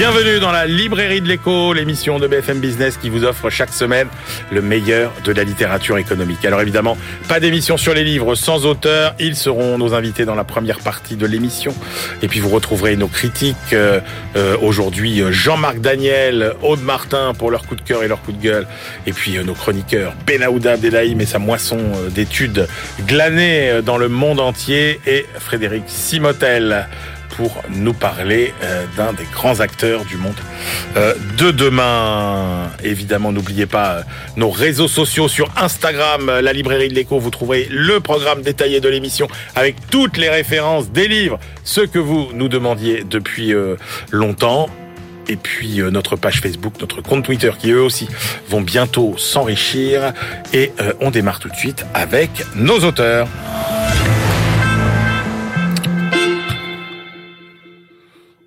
Bienvenue dans la librairie de l'écho, l'émission de BFM Business qui vous offre chaque semaine le meilleur de la littérature économique. Alors évidemment, pas d'émission sur les livres sans auteur. Ils seront nos invités dans la première partie de l'émission. Et puis vous retrouverez nos critiques. Euh, euh, aujourd'hui, Jean-Marc Daniel, Aude Martin pour leur coup de cœur et leur coup de gueule. Et puis euh, nos chroniqueurs, Benaouda Abdelhaim et sa moisson d'études glanées dans le monde entier. Et Frédéric Simotel pour nous parler euh, d'un des grands acteurs du monde euh, de demain. Évidemment, n'oubliez pas euh, nos réseaux sociaux sur Instagram, la librairie de l'écho. Vous trouverez le programme détaillé de l'émission avec toutes les références des livres, ce que vous nous demandiez depuis longtemps et puis notre page Facebook, notre compte Twitter qui eux aussi vont bientôt s'enrichir. Et on démarre tout de suite avec nos auteurs.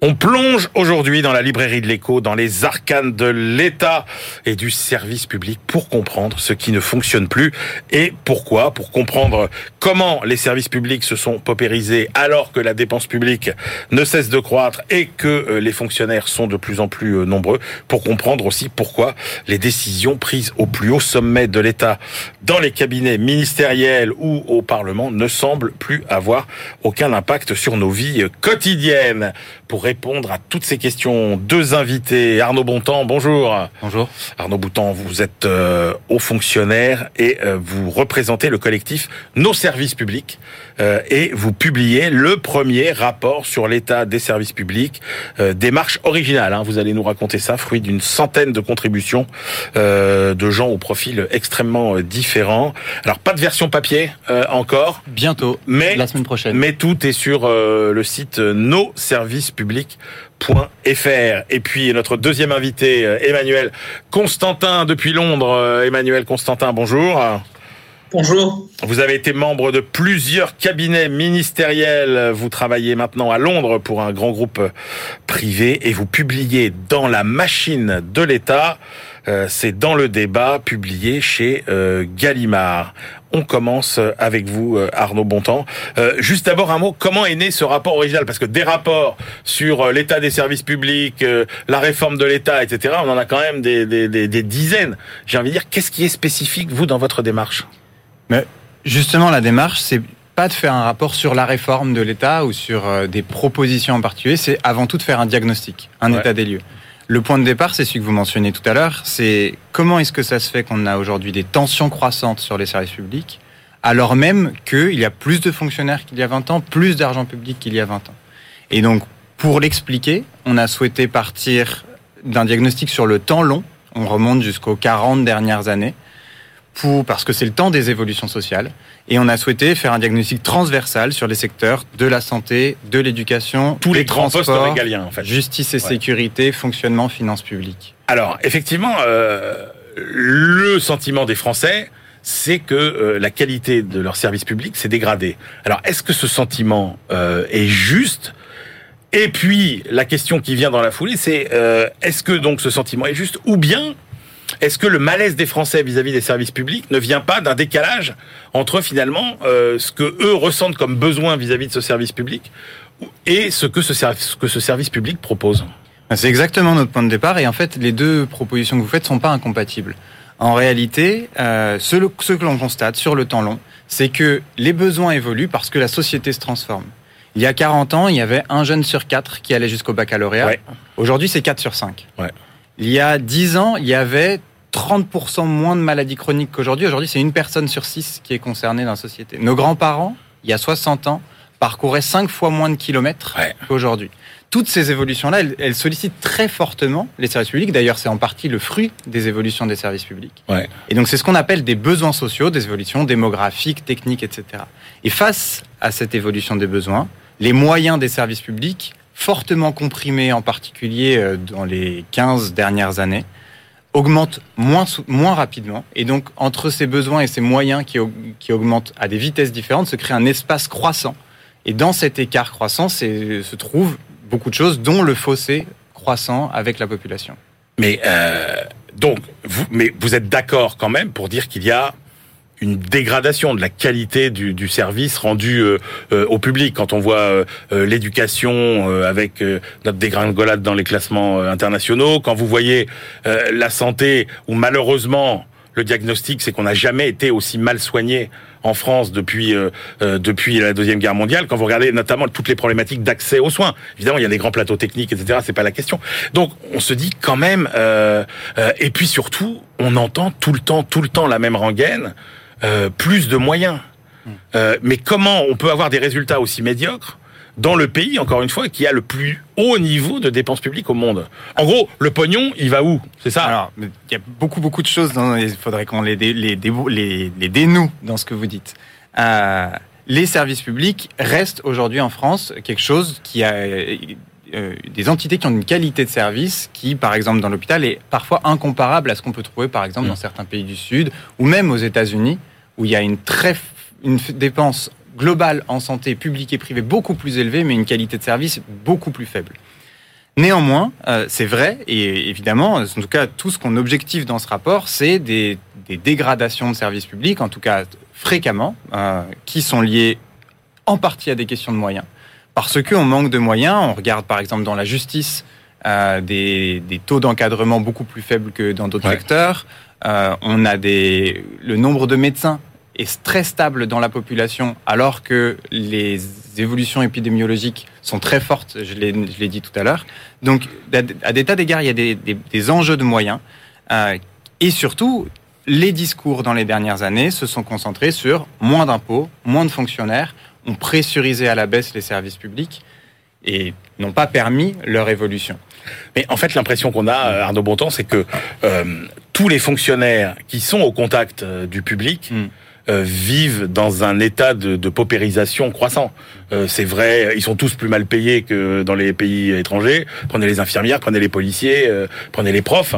On plonge aujourd'hui dans la librairie de l'écho, dans les arcanes de l'État et du service public pour comprendre ce qui ne fonctionne plus et pourquoi, pour comprendre comment les services publics se sont paupérisés alors que la dépense publique ne cesse de croître et que euh, les fonctionnaires sont de plus en plus euh, nombreux, pour comprendre aussi pourquoi les décisions prises au plus haut sommet de l'État, dans les cabinets ministériels ou au Parlement, ne semblent plus avoir aucun impact sur nos vies quotidiennes. Pour répondre à toutes ces questions, deux invités. Arnaud Bontemps, bonjour. Bonjour. Arnaud Bontemps, vous êtes euh, haut fonctionnaire et euh, vous représentez le collectif Nos services publics euh, et vous publiez le premier rapport sur l'état des services publics, démarche originale. Hein. vous allez nous raconter ça, fruit d'une centaine de contributions de gens au profil extrêmement différents. Alors pas de version papier encore. Bientôt. Mais la semaine prochaine. Mais tout est sur le site Nos services publics et puis notre deuxième invité, euh, Emmanuel Constantin depuis Londres. Euh, Emmanuel Constantin, bonjour. Bonjour. Vous avez été membre de plusieurs cabinets ministériels. Vous travaillez maintenant à Londres pour un grand groupe privé et vous publiez dans la machine de l'État. Euh, c'est dans le débat publié chez Gallimard. On commence avec vous, euh, Arnaud Bontemps. Euh, juste d'abord un mot, comment est né ce rapport original? Parce que des rapports sur euh, l'état des services publics, la réforme de l'État, etc., on en a quand même des, des, dizaines. J'ai envie de dire, qu'est-ce qui est spécifique, vous, dans votre démarche? Mais Justement, la démarche, c'est pas de faire un rapport sur la réforme de l'État ou sur des propositions en particulier, c'est avant tout de faire un diagnostic, un état des lieux. Le point de départ, c'est celui que vous mentionnez tout à l'heure, c'est comment est-ce que ça se fait qu'on a aujourd'hui des tensions croissantes sur les services publics, alors même qu'il y a plus de fonctionnaires qu'il y a 20 ans, plus d'argent public qu'il y a 20 ans. Et donc, pour l'expliquer, on a souhaité partir d'un diagnostic sur le temps long, on remonte jusqu'aux 40 dernières années, pour, parce que c'est le temps des évolutions sociales. Et on a souhaité faire un diagnostic transversal sur les secteurs de la santé, de l'éducation, tous les grands postes régaliens, en fait. justice et sécurité, fonctionnement, finances publiques. Alors, effectivement, euh, le sentiment des Français, c'est que euh, la qualité de leur service public s'est dégradée. Alors, est-ce que ce sentiment euh, est juste? Et puis, la question qui vient dans la foulée, c'est est-ce que donc ce sentiment est juste Ou bien est-ce que le malaise des Français vis-à-vis des services publics ne vient pas d'un décalage entre finalement euh, ce que eux ressentent comme besoin vis-à-vis de ce service public et ce que ce, que ce service public propose? C'est exactement notre point de départ et en fait les deux propositions que vous faites sont pas incompatibles. En réalité, euh, ce, ce que l'on constate sur le temps long, c'est que les besoins évoluent parce que la société se transforme. Il y a 40 ans, il y avait un jeune sur quatre qui allait jusqu'au baccalauréat. Aujourd'hui, c'est 4 sur 5. Ouais. Il y a 10 ans, il y avait 30% moins de maladies chroniques qu'aujourd'hui. Aujourd'hui, c'est une personne sur six qui est concernée dans la société. Nos grands-parents, il y a 60 ans, parcouraient 5 fois moins de kilomètres qu'aujourd'hui. Toutes ces évolutions-là, elles, sollicitent très fortement les services publics. D'ailleurs, c'est en partie le fruit des évolutions des services publics. Et donc, c'est ce qu'on appelle des besoins sociaux, des évolutions démographiques, techniques, etc. Et face à cette évolution des besoins, les moyens des services publics fortement comprimé, en particulier euh, dans les 15 dernières années, augmente moins, moins rapidement. Et donc, entre ces besoins et ces moyens qui, qui augmentent à des vitesses différentes, se crée un espace croissant. Et dans cet écart croissant se trouvent beaucoup de choses, dont le fossé croissant avec la population. Mais euh, donc, mais vous êtes d'accord quand même pour dire qu'il y a une dégradation de la qualité du, du service rendu euh, euh, au public. Quand on voit euh, l'éducation avec notre dégringolade dans les classements internationaux, quand vous voyez la santé où malheureusement le diagnostic, c'est qu'on n'a jamais été aussi mal soigné en France depuis euh, euh, depuis la deuxième guerre mondiale. Quand vous regardez notamment toutes les problématiques d'accès aux soins, évidemment il y a des grands plateaux techniques, etc. C'est pas la question. Donc on se dit quand même, euh, et puis surtout on entend tout le temps, tout le temps la même rengaine, plus de moyens. Hmm. mais comment on peut avoir des résultats aussi médiocres dans le pays, encore une fois, qui a le plus haut niveau de dépenses publiques au monde? En gros, le pognon, il va où? C'est ça? Alors, il y a beaucoup, beaucoup de choses. Dans, il faudrait qu'on les, les, les, les, dénoue dans ce que vous dites. Euh, les services publics restent aujourd'hui en France quelque chose qui a euh, des entités qui ont une qualité de service qui, par exemple, dans l'hôpital, est parfois incomparable à ce qu'on peut trouver, par exemple, dans mm. certains pays du Sud ou même aux États-Unis, où il y a une très une dépense globale en santé publique et privée beaucoup plus élevée, mais une qualité de service beaucoup plus faible. Néanmoins, euh, c'est vrai, et évidemment, en tout cas, tout ce qu'on objective dans ce rapport, c'est des, dégradations de services publics, en tout cas fréquemment, euh, qui sont liées en partie à des questions de moyens. Parce qu'on manque de moyens, on regarde par exemple dans la justice euh, des, taux d'encadrement beaucoup plus faibles que dans d'autres secteurs. on a des, le nombre de médecins est très stable dans la population, alors que les évolutions épidémiologiques sont très fortes, je l'ai dit tout à l'heure. Donc, à des tas d'égards, il y a des, des, enjeux de moyens. Euh, et surtout, les discours dans les dernières années se sont concentrés sur moins d'impôts, moins de fonctionnaires, ont pressurisé à la baisse les services publics et n'ont pas permis leur évolution. Mais en fait, l'impression qu'on a, euh, Arnaud Bontemps, c'est que euh, tous les fonctionnaires qui sont au contact euh, du public hmm. Euh, vivent dans un état de, de paupérisation croissant. Euh, c'est vrai, ils sont tous plus mal payés que dans les pays étrangers. Prenez les infirmières, prenez les policiers, euh, prenez les profs,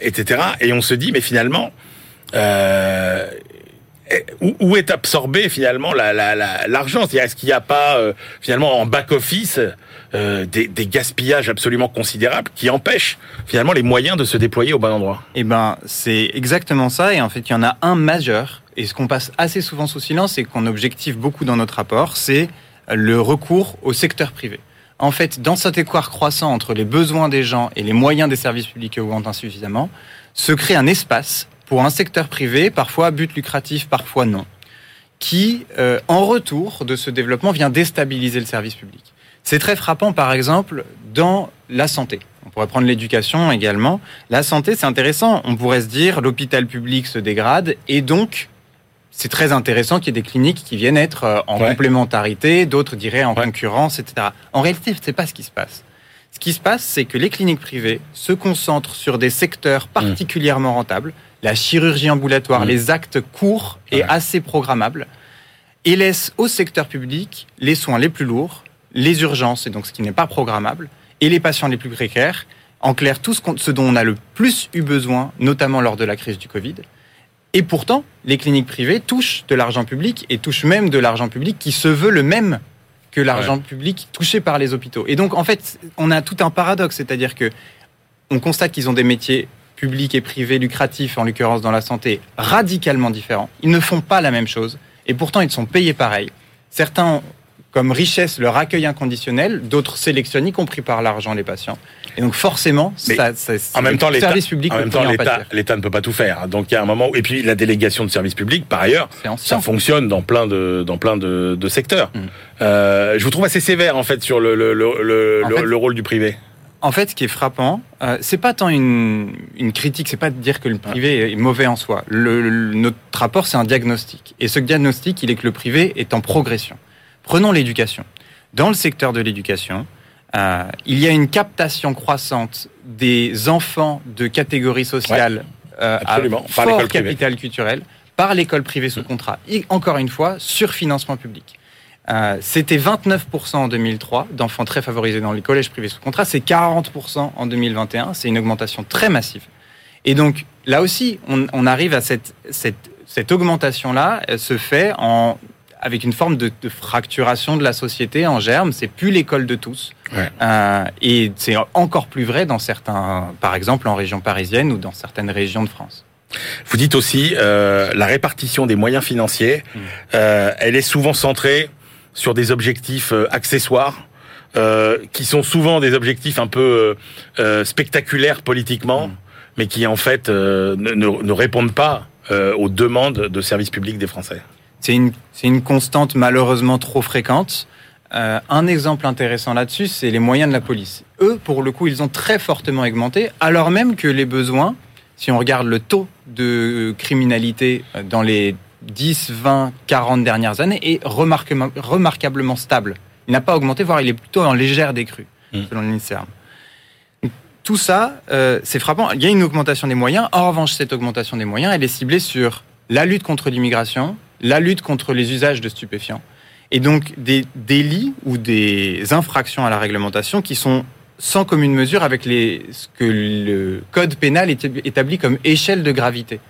etc. Et on se dit, mais finalement, où, est absorbé finalement l'argent? La, Est-ce qu'il n'y a pas finalement en back office des, gaspillages absolument considérables qui empêchent finalement les moyens de se déployer au bon endroit? Eh ben, c'est exactement ça. Et en fait, il y en a un majeur et ce qu'on passe assez souvent sous silence et qu'on objective beaucoup dans notre rapport, c'est le recours au secteur privé. En fait, dans cet équart croissant entre les besoins des gens et les moyens des services publics qui augmentent insuffisamment, se crée un espace pour un secteur privé, parfois à but lucratif, parfois non, qui, euh, en retour de ce développement, vient déstabiliser le service public. C'est très frappant, par exemple, dans la santé. On pourrait prendre l'éducation également. La santé, c'est intéressant. On pourrait se dire, l'hôpital public se dégrade et donc c'est très intéressant qu'il y ait des cliniques qui viennent être euh, en complémentarité, d'autres diraient en concurrence, etc. En réalité, c'est pas ce qui se passe. Ce qui se passe, c'est que les cliniques privées se concentrent sur des secteurs mmh. particulièrement rentables, la chirurgie ambulatoire, mmh. les actes courts et assez programmables, et laissent au secteur public les soins les plus lourds, les urgences, et donc ce qui n'est pas programmable, et les patients les plus précaires. En clair, tout ce dont on a le plus eu besoin, notamment lors de la crise du Covid. Et pourtant, les cliniques privées touchent de l'argent public et touchent même de l'argent public qui se veut le même que l'argent public touché par les hôpitaux. Et donc, en fait, on a tout un paradoxe, c'est-à-dire que on constate qu'ils ont des métiers publics et privés lucratifs, en l'occurrence dans la santé, radicalement différents. Ils ne font pas la même chose, et pourtant ils sont payés pareil. Certains comme richesse leur accueil inconditionnel, d'autres sélectionnent, y compris par l'argent, les patients. Et donc forcément, ça, ça, en même temps, l'État, en même temps, l'État, ne peut pas tout faire. Donc il y a un moment, et puis la délégation de services publics, par ailleurs, ça fonctionne dans plein de dans plein de, de secteurs. Mm. Euh, je vous trouve assez sévère en fait sur le le, le, le, le rôle du privé. En fait, ce qui est frappant, euh, c'est pas tant une, une critique, c'est pas de dire que le privé est mauvais en soi. Le, notre rapport, c'est un diagnostic. Et ce diagnostic, il est que le privé est en progression. Prenons l'éducation. Dans le secteur de l'éducation, euh, il y a une captation croissante des enfants de catégorie sociale euh, à fort capital culturel par l'école privée sous contrat. Et encore une fois, sur financement public. Euh, C'était 29% en 2003 d'enfants très favorisés dans les collèges privés sous contrat. C'est 40% en 2021. C'est une augmentation très massive. Et donc, là aussi, on, on arrive à cette, cette, cette augmentation-là, se fait en avec une forme de, fracturation de la société en germe. C'est plus l'école de tous. Euh, et c'est encore plus vrai dans certains, par exemple en région parisienne ou dans certaines régions de France. Vous dites aussi euh, la répartition des moyens financiers, mmh. euh, elle est souvent centrée sur des objectifs euh, accessoires. Euh, qui sont souvent des objectifs un peu euh, spectaculaires politiquement, mmh. mais qui en fait ne, ne, répondent pas aux demandes de services publics des Français. C'est une, une constante malheureusement trop fréquente. Un exemple intéressant là-dessus, c'est les moyens de la police. Eux, pour le coup, ils ont très fortement augmenté, alors même que les besoins, si on regarde le taux de criminalité dans les 10, 20, 40 dernières années, est remarquablement, remarquablement stable. Il n'a pas augmenté, voire il est plutôt en légère décrue, mmh. selon ministère. Tout ça, euh, c'est frappant. Il y a une augmentation des moyens. En revanche, cette augmentation des moyens, elle est ciblée sur la lutte contre l'immigration, la lutte contre les usages de stupéfiants, et donc des délits ou des infractions à la réglementation qui sont sans commune mesure avec les, ce que le code pénal établit comme échelle de gravité,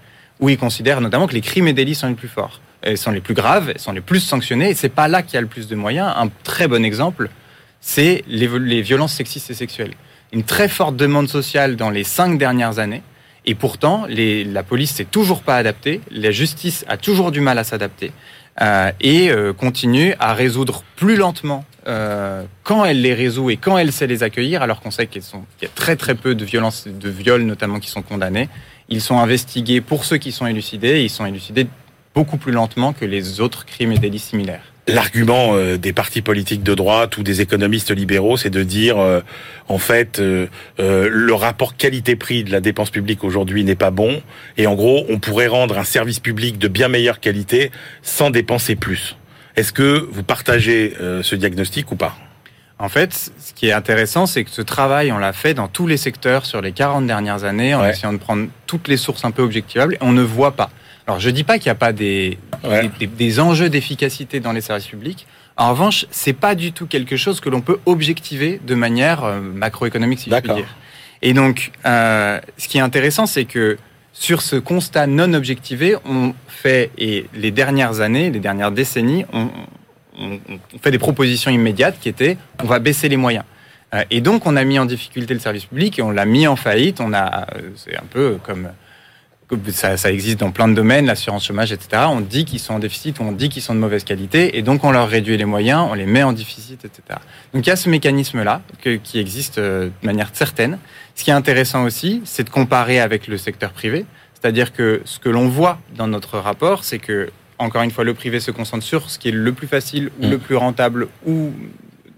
où il considère notamment que les crimes et délits sont les plus forts, elles sont les plus graves, sont les plus sanctionnés, et c'est pas là qu'il y a le plus de moyens. Un très bon exemple, c'est les, violences sexistes et sexuelles. Une très forte demande sociale dans les cinq dernières années, et pourtant, la police s'est toujours pas adaptée, la justice a toujours du mal à s'adapter euh, et euh, continue à résoudre plus lentement euh, quand elle les résout et quand elle sait les accueillir, alors qu'on sait qu'il y a très très peu de violences, de viols notamment qui sont condamnés. Ils sont investigués pour ceux qui sont élucidés, et ils sont élucidés beaucoup plus lentement que les autres crimes et délits similaires l'argument euh, des partis politiques de droite ou des économistes libéraux, c'est de dire, euh, en fait, euh, le rapport qualité-prix de la dépense publique aujourd'hui n'est pas bon, et en gros, on pourrait rendre un service public de bien meilleure qualité sans dépenser plus. Est-ce que vous partagez ce diagnostic ou pas? En fait, ce qui est intéressant, c'est que ce travail, on l'a fait dans tous les secteurs sur les 40 dernières années, en essayant de prendre toutes les sources un peu objectivables, et on ne voit pas. Alors, je dis pas qu'il n'y a pas des, des, enjeux d'efficacité dans les services publics. En revanche, c'est pas du tout quelque chose que l'on peut objectiver de manière euh, macroéconomique, si je puis dire. Et donc, euh, ce qui est intéressant, c'est que sur ce constat non objectivé, on fait, et les dernières années, les dernières décennies, on, on, fait des propositions immédiates qui étaient on va baisser les moyens. Euh, et donc, on a mis en difficulté le service public et on l'a mis en faillite. On a, c'est un peu comme ça, ça, existe dans plein de domaines, l'assurance chômage, etc. On dit qu'ils sont en déficit, on dit qu'ils sont de mauvaise qualité, et donc on leur réduit les moyens, on les met en déficit, etc. Donc il y a ce mécanisme-là qui existe euh, de manière certaine. Ce qui est intéressant aussi, c'est de comparer avec le secteur privé, c'est-à-dire que ce que l'on voit dans notre rapport, c'est que encore une fois, le privé se concentre sur ce qui est le plus facile ou mm. le plus rentable ou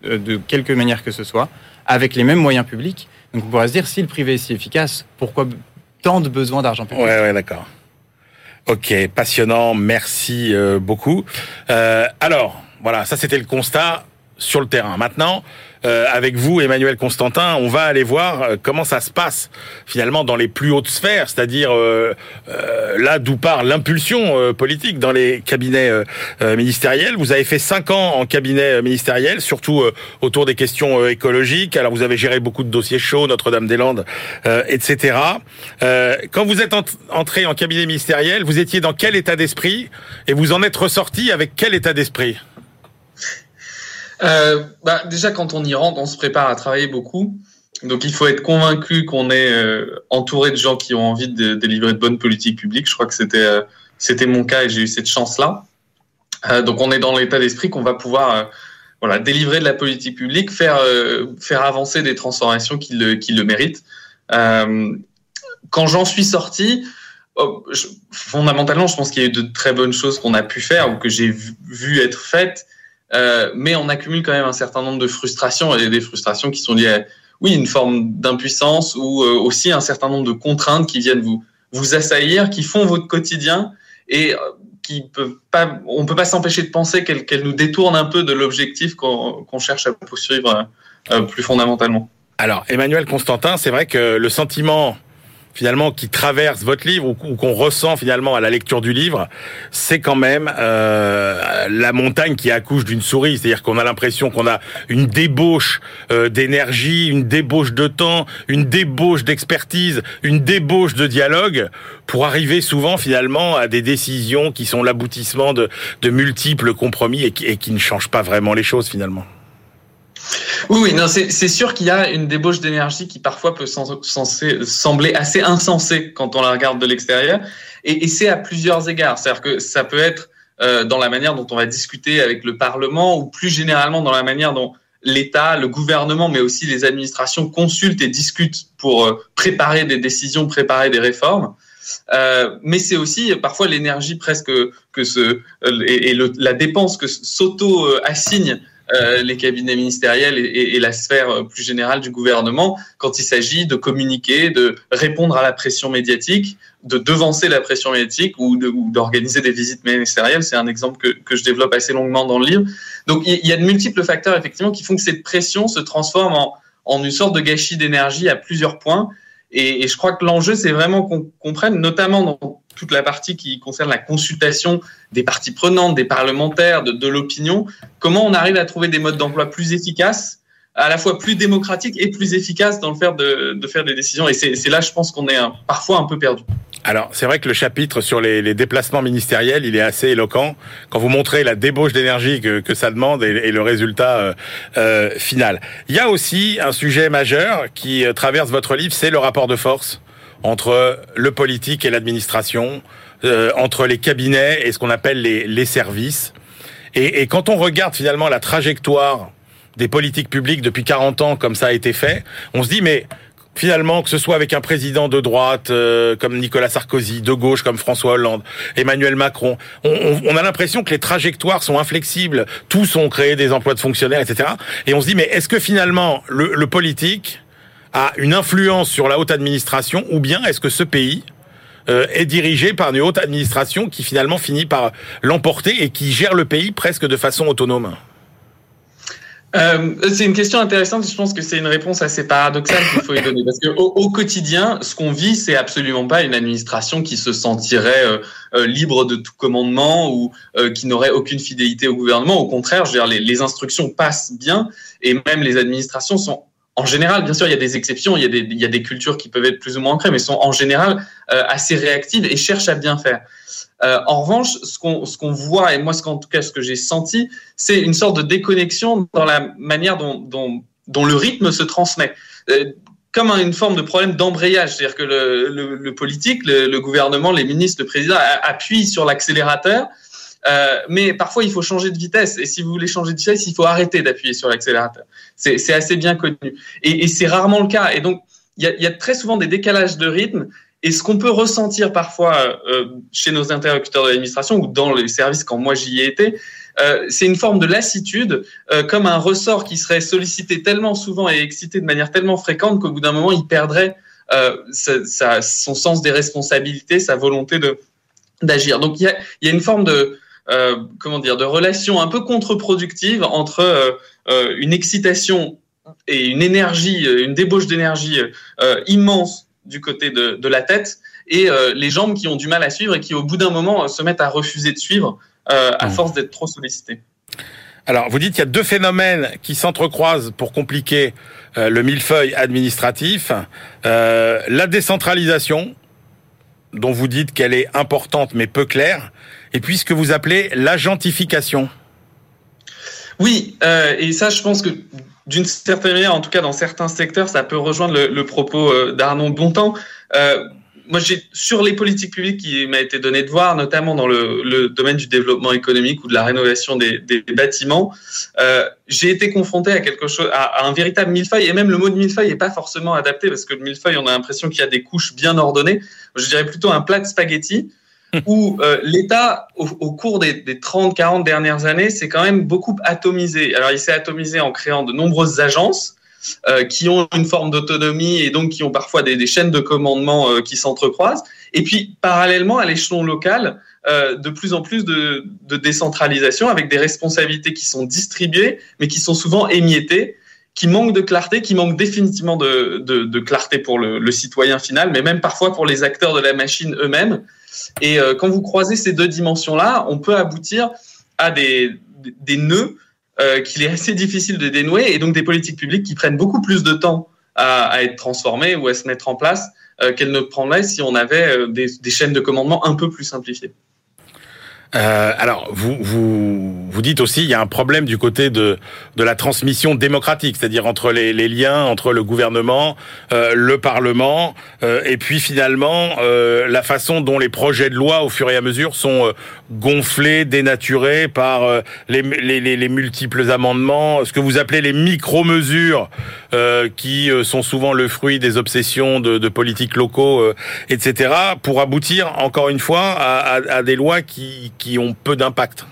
euh, de quelque manière que ce soit, avec les mêmes moyens publics. Donc on pourrait se dire, si le privé est si efficace, pourquoi tant de besoins d'argent public? Ouais, ouais, d'accord. Ok, passionnant, merci euh, beaucoup. Euh, alors, voilà, ça c'était le constat sur le terrain. Maintenant, euh, avec vous, Emmanuel Constantin, on va aller voir euh, comment ça se passe finalement dans les plus hautes sphères, c'est-à-dire euh, là d'où part l'impulsion politique dans les cabinets ministériels. Vous avez fait cinq ans en cabinet ministériel, surtout autour des questions écologiques. Alors vous avez géré beaucoup de dossiers chauds, Notre-Dame-des-Landes, etc. quand vous êtes entré en cabinet ministériel, vous étiez dans quel état d'esprit et vous en êtes ressorti avec quel état d'esprit? Euh, bah, Déjà, quand on y rentre, on se prépare à travailler beaucoup. Donc, il faut être convaincu qu'on est euh, entouré de gens qui ont envie de, délivrer de bonnes politiques publiques. Je crois que c'était euh, c'était mon cas et j'ai eu cette chance-là. Euh, donc, on est dans l'état d'esprit qu'on va pouvoir voilà délivrer de la politique publique, faire faire avancer des transformations qui le qui le méritent. quand j'en suis sorti, oh, fondamentalement, je pense qu'il y a eu de très bonnes choses qu'on a pu faire ou que j'ai vu, vu être faites euh, mais on accumule quand même un certain nombre de frustrations et des frustrations qui sont liées à, oui, une forme d'impuissance ou euh, aussi un certain nombre de contraintes qui viennent vous, vous assaillir, qui font votre quotidien et euh, qui peuvent pas, on peut pas s'empêcher de penser qu'elles nous détournent un peu de l'objectif qu'on cherche à poursuivre plus fondamentalement. Alors, Emmanuel Constantin, c'est vrai que le sentiment finalement qui traverse votre livre ou, qu'on ressent finalement à la lecture du livre, c'est quand même euh, la montagne qui accouche d'une souris. C'est-à-dire qu'on a l'impression qu'on a une débauche euh, d'énergie, une débauche de temps, une débauche d'expertise, une débauche de dialogue pour arriver souvent finalement à des décisions qui sont l'aboutissement de, de multiples compromis et qui, et qui ne changent pas vraiment les choses finalement. Oui, non, c'est sûr qu'il y a une débauche d'énergie qui parfois peut sembler assez insensée quand on la regarde de l'extérieur, et, c'est à plusieurs égards. C'est-à-dire que ça peut être euh, dans la manière dont on va discuter avec le Parlement, ou plus généralement dans la manière dont l'État, le gouvernement, mais aussi les administrations consultent et discutent pour euh, préparer des décisions, préparer des réformes. Euh, mais c'est aussi parfois l'énergie presque que ce et, la dépense que s'auto assigne euh, les cabinets ministériels et, la sphère plus générale du gouvernement quand il s'agit de communiquer, de répondre à la pression médiatique, de devancer la pression médiatique ou d'organiser des visites ministérielles. C'est un exemple que, je développe assez longuement dans le livre. Donc il y a de multiples facteurs effectivement qui font que cette pression se transforme en, une sorte de gâchis d'énergie à plusieurs points. Et je crois que l'enjeu, c'est vraiment qu'on comprenne, notamment dans toute la partie qui concerne la consultation des parties prenantes, des parlementaires, de, l'opinion, comment on arrive à trouver des modes d'emploi plus efficaces à la fois plus démocratiques et plus efficaces dans le faire de, faire des décisions? Et c'est là, je pense qu'on est parfois un peu perdu. Alors, c'est vrai que le chapitre sur les, déplacements ministériels, il est assez éloquent quand vous montrez la débauche d'énergie que, ça demande et, le résultat euh, euh, final. Il y a aussi un sujet majeur qui euh, traverse votre livre, c'est le rapport de force entre le politique et l'administration, euh, entre les cabinets et ce qu'on appelle les, les services. Et, et, quand on regarde finalement la trajectoire des politiques publiques depuis 40 ans, comme ça a été fait, on se dit mais finalement, que ce soit avec un président de droite euh, comme Nicolas Sarkozy, de gauche comme François Hollande, Emmanuel Macron, on, on a l'impression que les trajectoires sont inflexibles. Tous ont créé des emplois de fonctionnaires, etc. Et on se dit, mais est-ce que finalement, le, le politique a une influence sur la haute administration ou bien est-ce que ce pays euh, est dirigé par une haute administration qui finalement finit par l'emporter et qui gère le pays presque de façon autonome? Euh, c'est une question intéressante. Je pense que c'est une réponse assez paradoxale qu'il faut y donner parce que au, quotidien, ce qu'on vit, c'est absolument pas une administration qui se sentirait euh, libre de tout commandement ou qui n'aurait aucune fidélité au gouvernement. Au contraire, je veux dire, les, les, instructions passent bien et même les administrations sont en général, bien sûr, il y a des exceptions, il y a des, cultures qui peuvent être plus ou moins ancrées, mais sont en général euh, assez réactives et cherchent à bien faire. Euh, en revanche, ce qu'on voit, et moi, ce qu'en tout cas, ce que j'ai senti, c'est une sorte de déconnexion dans la manière dont, le rythme se transmet. Euh, comme une forme de problème d'embrayage, c'est-à-dire que le politique, le, le, gouvernement, les ministres, le président appuient sur l'accélérateur, euh, mais parfois, il faut changer de vitesse. Et si vous voulez changer de vitesse, il faut arrêter d'appuyer sur l'accélérateur. C'est assez bien connu. Et, c'est rarement le cas. Et donc, il y a, très souvent des décalages de rythme. Et ce qu'on peut ressentir parfois euh, chez nos interlocuteurs de l'administration ou dans les services quand moi j'y ai été, euh, c'est une forme de lassitude, comme un ressort qui serait sollicité tellement souvent et excité de manière tellement fréquente qu'au bout d'un moment, il perdrait son sens des responsabilités, sa volonté de d'agir. Donc il y a, y a, une forme de comment dire, de relations un peu contre-productives entre euh, euh, une excitation et une énergie, une débauche d'énergie immense du côté de, de, la tête et les jambes qui ont du mal à suivre et qui au bout d'un moment se mettent à refuser de suivre à mmh. force d'être trop sollicités. Alors, vous dites qu'il y a deux phénomènes qui s'entrecroisent pour compliquer le millefeuille administratif. Euh, la décentralisation, dont vous dites qu'elle est importante mais peu claire, et puis ce que vous appelez l'agentification. Oui, euh, et ça, je pense que d'une certaine manière, en tout cas dans certains secteurs, ça peut rejoindre le, propos euh, d'Arnaud Bontemps. Euh, moi, j'ai sur les politiques publiques qui m'a été donné de voir, notamment dans le, domaine du développement économique ou de la rénovation des, bâtiments, j'ai été confronté à quelque chose, à, un véritable millefeuille. Et même le mot de millefeuille n'est pas forcément adapté parce que le millefeuille, on a l'impression qu'il y a des couches bien ordonnées. Je dirais plutôt un plat de spaghettis où euh, l'État, au, au, cours des, des 30-40 dernières années, s'est quand même beaucoup atomisé. Alors, il s'est atomisé en créant de nombreuses agences euh, qui ont une forme d'autonomie et donc qui ont parfois des, des chaînes de commandement euh, qui s'entrecroisent. Et puis, parallèlement, à l'échelon local, euh, de plus en plus de, de, décentralisation avec des responsabilités qui sont distribuées, mais qui sont souvent émiettées qui manquent de clarté, qui manquent définitivement de, de, de clarté pour le, le, citoyen final, mais même parfois pour les acteurs de la machine eux-mêmes. Et euh, quand vous croisez ces deux dimensions-là, on peut aboutir à des, nœuds euh, qu'il est assez difficile de dénouer, et donc des politiques publiques qui prennent beaucoup plus de temps à, être transformées ou à se mettre en place euh, qu'elles ne prendraient si on avait des chaînes de commandement un peu plus simplifiées. Euh, alors, vous, vous, vous dites aussi, il y a un problème du côté de, de la transmission démocratique, c'est-à-dire entre les, les, liens entre le gouvernement, euh, le Parlement, euh, et puis finalement euh, la façon dont les projets de loi, au fur et à mesure, sont euh, gonflés, dénaturés par euh, les, les, les, multiples amendements, ce que vous appelez les micro-mesures, qui sont souvent le fruit des obsessions de, politiques locaux, etc., pour aboutir, encore une fois, à, des lois qui ont peu d'impact.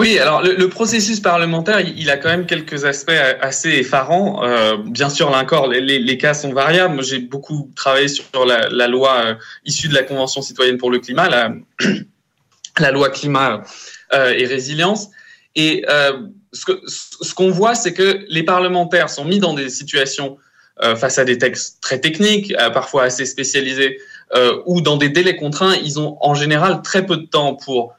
Oui, alors le, processus parlementaire, il, a quand même quelques aspects assez effarants. Euh, bien sûr, là encore, les, cas sont variables. J'ai beaucoup travaillé sur la, loi euh, issue de la Convention citoyenne pour le climat, la loi climat euh, et résilience. Et euh, ce qu'on ce voit, c'est que les parlementaires sont mis dans des situations euh, face à des textes très techniques, parfois assez spécialisés, ou dans des délais contraints, ils ont en général très peu de temps pour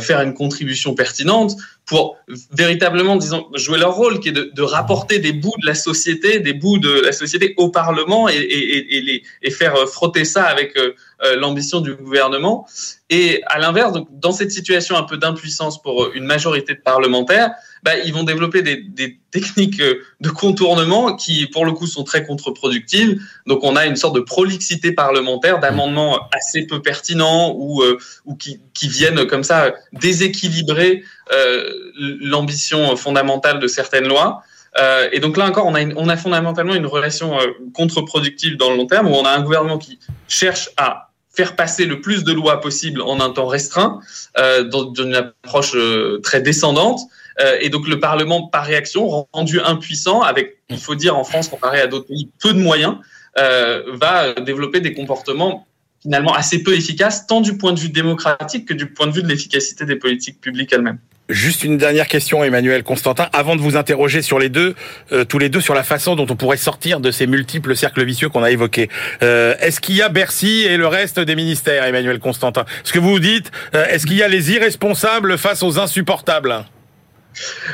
faire une contribution pertinente, pour véritablement, disons, jouer leur rôle, qui est de, rapporter des bouts de la société, des bouts de la société au Parlement et, et, et, faire frotter ça avec euh, l'ambition du gouvernement. Et à l'inverse, dans cette situation un peu d'impuissance pour une majorité de parlementaires, bah, ils vont développer des, techniques de contournement qui, pour le coup, sont très contre-productives. Donc, on a une sorte de prolixité parlementaire d'amendements assez peu pertinents ou, euh, ou qui, viennent comme ça déséquilibrer euh, l'ambition fondamentale de certaines lois. Euh, et donc là encore, on a, on a fondamentalement une relation euh, contre-productive dans le long terme où on a un gouvernement qui cherche à faire passer le plus de lois possible en un temps restreint, euh, dans, dans, une approche euh, très descendante. Euh, et donc le Parlement, par réaction, rendu impuissant, avec, il faut dire en France, comparé à d'autres pays, peu de moyens, va développer des comportements finalement assez peu efficaces, tant du point de vue démocratique que du point de vue de l'efficacité des politiques publiques elles-mêmes. Juste une dernière question, Emmanuel Constantin, avant de vous interroger sur les deux, euh, tous les deux, sur la façon dont on pourrait sortir de ces multiples cercles vicieux qu'on a évoqués. Euh, est-ce qu'il y a Bercy et le reste des ministères, Emmanuel Constantin? Ce que vous dites, euh, est-ce qu'il y a les irresponsables face aux insupportables?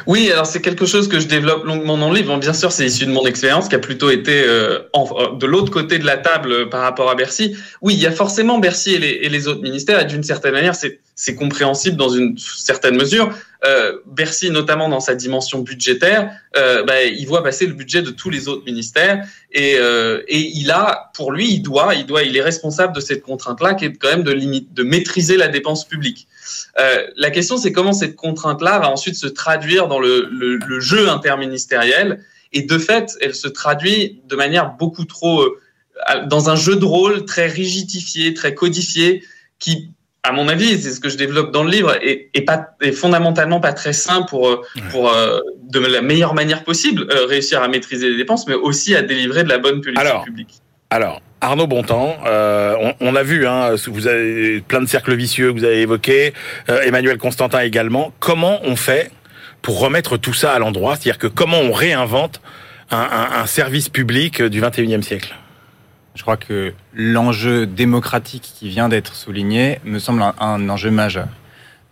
Oui, alors c'est quelque chose que je développe longuement dans le livre. Bien sûr, c'est issu de mon expérience qui a plutôt été euh, en, de l'autre côté de la table euh, par rapport à Bercy. Oui, il y a forcément Bercy et les, autres ministères, et d'une certaine manière, c'est compréhensible dans une certaine mesure. Euh, Bercy, notamment dans sa dimension budgétaire, euh, bah, il voit passer le budget de tous les autres ministères, et, euh, il a, pour lui, il doit, il doit, il est responsable de cette contrainte-là, qui est quand même limite, de maîtriser la dépense publique. Euh, la question, c'est comment cette contrainte-là va ensuite se traduire dans le, le, le, jeu interministériel. Et de fait, elle se traduit de manière beaucoup trop euh, dans un jeu de rôle très rigidifié, très codifié, qui, à mon avis, c'est ce que je développe dans le livre, est, est, pas, est fondamentalement pas très sain pour, euh, pour euh, de la meilleure manière possible réussir à maîtriser les dépenses, mais aussi à délivrer de la bonne politique Alors, publique. Alors, Arnaud Bontemps, euh, on, on, a vu, hein, vous avez plein de cercles vicieux que vous avez évoqués, euh, Emmanuel Constantin également. Comment on fait pour remettre tout ça à l'endroit? C'est-à-dire que comment on réinvente un, un, un service public du 21e siècle? Je crois que l'enjeu démocratique qui vient d'être souligné me semble un, un, enjeu majeur.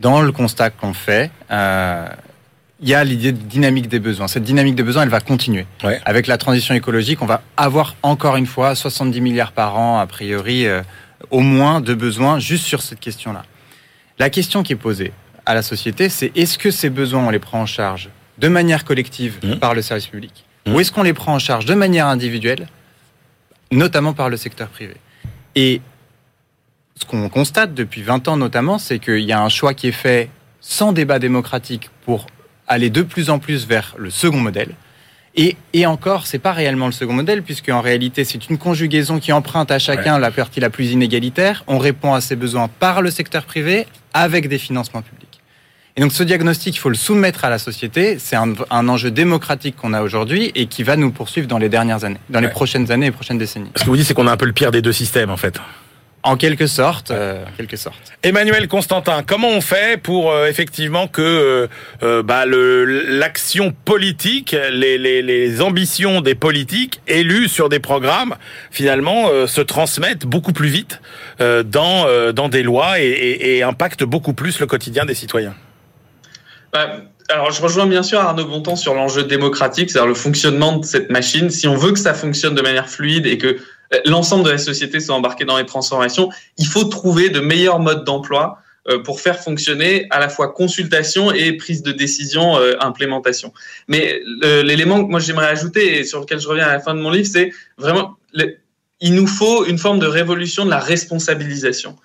Dans le constat qu'on fait, euh, il y a l'idée de dynamique des besoins. Cette dynamique des besoins, elle va continuer. Ouais. Avec la transition écologique, on va avoir encore une fois 70 milliards par an, a priori, euh, au moins de besoins juste sur cette question-là. La question qui est posée à la société, c'est est-ce que ces besoins, on les prend en charge de manière collective mmh. par le service public mmh. ou est-ce qu'on les prend en charge de manière individuelle, notamment par le secteur privé? Et ce qu'on constate depuis 20 ans notamment, c'est qu'il y a un choix qui est fait sans débat démocratique pour aller de plus en plus vers le second modèle. Et, et encore, c'est pas réellement le second modèle, puisque en réalité, c'est une conjugaison qui emprunte à chacun ouais. la partie la plus inégalitaire. On répond à ses besoins par le secteur privé avec des financements publics. Et donc, ce diagnostic, il faut le soumettre à la société. C'est un, un, enjeu démocratique qu'on a aujourd'hui et qui va nous poursuivre dans les dernières années, dans ouais. les prochaines années et prochaines décennies. Ce que vous dites, c'est qu'on a un peu le pire des deux systèmes, en fait. En quelque sorte, euh, en quelque sorte. Emmanuel Constantin, comment on fait pour euh, effectivement que euh, bah, l'action politique, les, les, les, ambitions des politiques élus sur des programmes, finalement, euh, se transmettent beaucoup plus vite euh, dans, dans des lois et, et, et, impactent beaucoup plus le quotidien des citoyens? Bah, alors, je rejoins bien sûr Arnaud Bontemps sur l'enjeu démocratique, c'est-à-dire le fonctionnement de cette machine. Si on veut que ça fonctionne de manière fluide et que l'ensemble de la société soit embarqué dans les transformations, il faut trouver de meilleurs modes d'emploi pour faire fonctionner à la fois consultation et prise de décision, implémentation. Mais l'élément que moi j'aimerais ajouter et sur lequel je reviens à la fin de mon livre, c'est vraiment il nous faut une forme de révolution de la responsabilisation.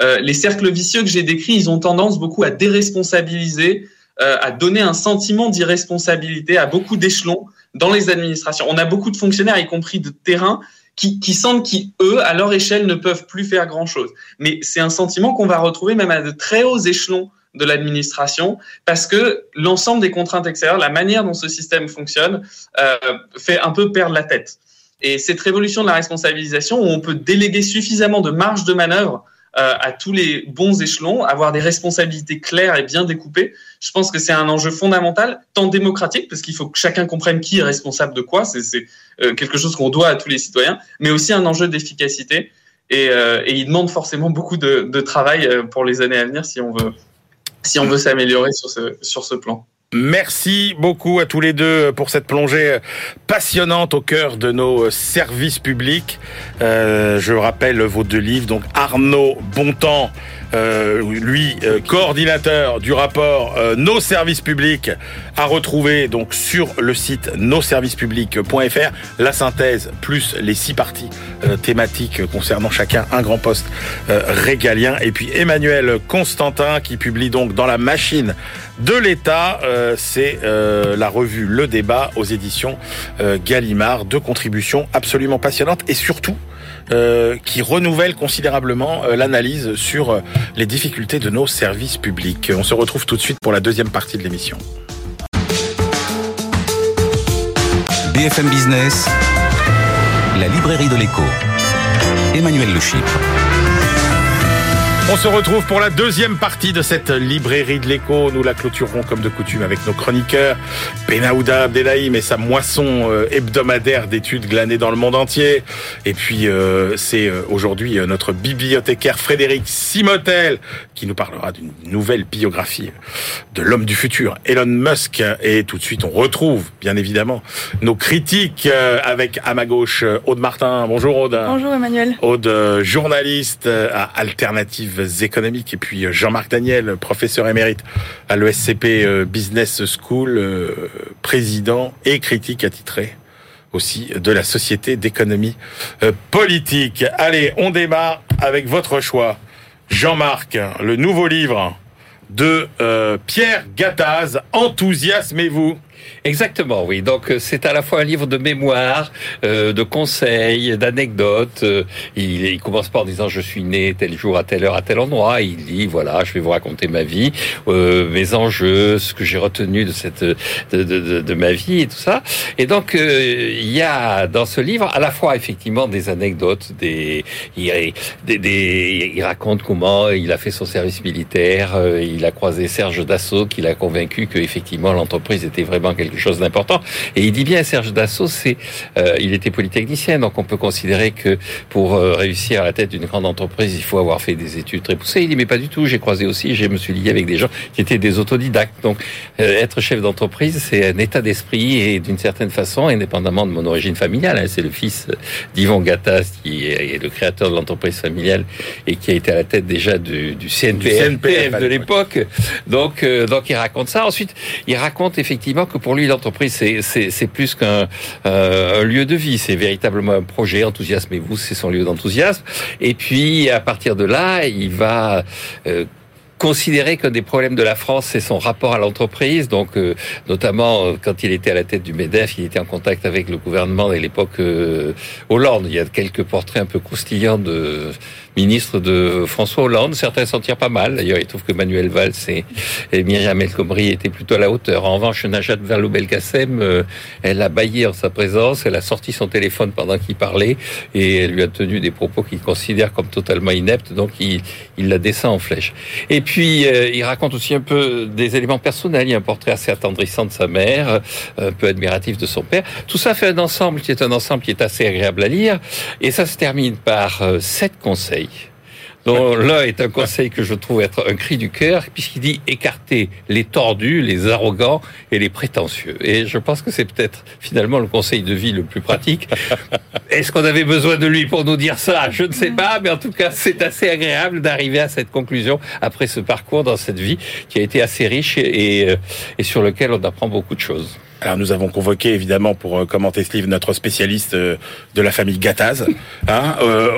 Euh, les cercles vicieux que j'ai décrits, ils ont tendance beaucoup à déresponsabiliser, euh, à donner un sentiment d'irresponsabilité à beaucoup d'échelons dans les administrations. On a beaucoup de fonctionnaires, y compris de terrain, qui, qui sentent qu'eux, à leur échelle, ne peuvent plus faire grand-chose. Mais c'est un sentiment qu'on va retrouver même à de très hauts échelons de l'administration, parce que l'ensemble des contraintes extérieures, la manière dont ce système fonctionne, euh, fait un peu perdre la tête. Et cette révolution de la responsabilisation, où on peut déléguer suffisamment de marge de manœuvre à tous les bons échelons, avoir des responsabilités claires et bien découpées, je pense que c'est un enjeu fondamental, tant démocratique, parce qu'il faut que chacun comprenne qui est responsable de quoi, c'est euh, quelque chose qu'on doit à tous les citoyens, mais aussi un enjeu d'efficacité. Et, euh, il demande forcément beaucoup de, de, travail pour les années à venir si on veut, si s'améliorer sur ce, sur ce plan. Merci beaucoup à tous les deux pour cette plongée passionnante au cœur de nos services publics. Euh, je rappelle vos deux livres, donc Arnaud Bontemps, euh, lui euh, coordinateur du rapport Nos services publics, à retrouver donc sur le site nosservicespublics.fr la synthèse plus les six parties thématiques concernant chacun un grand poste régalien et puis Emmanuel Constantin qui publie donc dans la machine de l'État, c'est la revue Le Débat aux éditions Gallimard, deux contributions absolument passionnantes et surtout euh, qui renouvelle considérablement euh, l'analyse sur euh, les difficultés de nos services publics. On se retrouve tout de suite pour la deuxième partie de l'émission. BFM Business, la librairie de l'écho. Emmanuel Le on se retrouve pour la deuxième partie de cette librairie de l'écho. Nous la clôturerons comme de coutume avec nos chroniqueurs, Benaouda Abdelhaim et sa moisson euh, hebdomadaire d'études glanées dans le monde entier. Et puis euh, c'est euh, aujourd'hui notre bibliothécaire Frédéric Simotel qui nous parlera d'une nouvelle biographie de l'homme du futur, Elon Musk. Et tout de suite, on retrouve bien évidemment nos critiques avec à ma gauche Aude Martin. Bonjour Aude. Bonjour Emmanuel. Aude, journaliste à Alternative économiques. Et puis euh, Jean-Marc Daniel, professeur émérite à l'ESCP euh, Business School, euh, président et critique attitré aussi de la Société d'économie politique. Allez, on démarre avec votre choix. Jean-Marc, le nouveau livre de Pierre Gattaz, Enthousiasmez-vous. Exactement, oui. Donc euh, c'est à la fois un livre de mémoire, euh, de conseils, d'anecdotes. Euh, il, il, commence par en disant je suis né tel jour à telle heure à tel endroit. Il dit voilà, je vais vous raconter ma vie, euh, mes enjeux, ce que j'ai retenu de cette de, de, de, ma vie et tout ça. Et donc il y a dans ce livre à la fois effectivement des anecdotes, des il, des, des, il raconte comment il a fait son service militaire, il a croisé Serge Dassault qui l'a convaincu que effectivement l'entreprise était vraiment quelque chose d'important. Et il dit bien, Serge Dassault, c'est, euh, il était polytechnicien, donc on peut considérer que pour euh, réussir à la tête d'une grande entreprise, il faut avoir fait des études très poussées. Il dit, mais pas du tout. J'ai croisé aussi, je me suis lié avec des gens qui étaient des autodidactes. Donc, euh, être chef d'entreprise, c'est un état d'esprit et d'une certaine façon, indépendamment de mon origine familiale, hein, c'est le fils d'Yvon Gattas qui est, le créateur de l'entreprise familiale et qui a été à la tête déjà du, du CNPF, de l'époque. Donc, donc il raconte ça. Ensuite, il raconte effectivement que pour lui, l'entreprise, c'est plus qu'un euh, lieu de vie. C'est véritablement un projet. Enthousiasmez-vous, c'est son lieu d'enthousiasme. Et puis, à partir de là, il va euh, considérer que des problèmes de la France, c'est son rapport à l'entreprise. Donc, euh, notamment euh, quand il était à la tête du Medef, il était en contact avec le gouvernement de l'époque euh, Hollande. Il y a quelques portraits un peu croustillants de ministres de François Hollande. Certains s'en tirent pas mal. D'ailleurs, il trouve que Manuel Valls et, et Myriam El Khomri étaient plutôt à la hauteur. En revanche, Najat Vallaud-Belkacem, elle a baillé en sa présence. Elle a sorti son téléphone pendant qu'il parlait et elle lui a tenu des propos qu'il considère comme totalement ineptes. Donc, il, il la descend en flèche. Et puis, euh, il raconte aussi un peu des éléments personnels. Il y a un portrait assez attendrissant de sa mère, un peu admiratif de son père. Tout ça fait un ensemble qui est un ensemble qui est assez agréable à lire. Et ça se termine par euh, sept conseils dont l'un est un conseil que je trouve être un cri du cœur, puisqu'il dit écarter les tordus, les arrogants et les prétentieux. Et je pense que c'est peut-être finalement le conseil de vie le plus pratique. Est-ce qu'on avait besoin de lui pour nous dire ça? Je ne sais pas, mais en tout cas, c'est assez agréable d'arriver à cette conclusion après ce parcours dans cette vie qui a été assez riche et, et, et sur lequel on apprend beaucoup de choses. Alors nous avons convoqué évidemment pour euh, commenter ce livre notre spécialiste euh, de la famille Gattaz, hein, euh,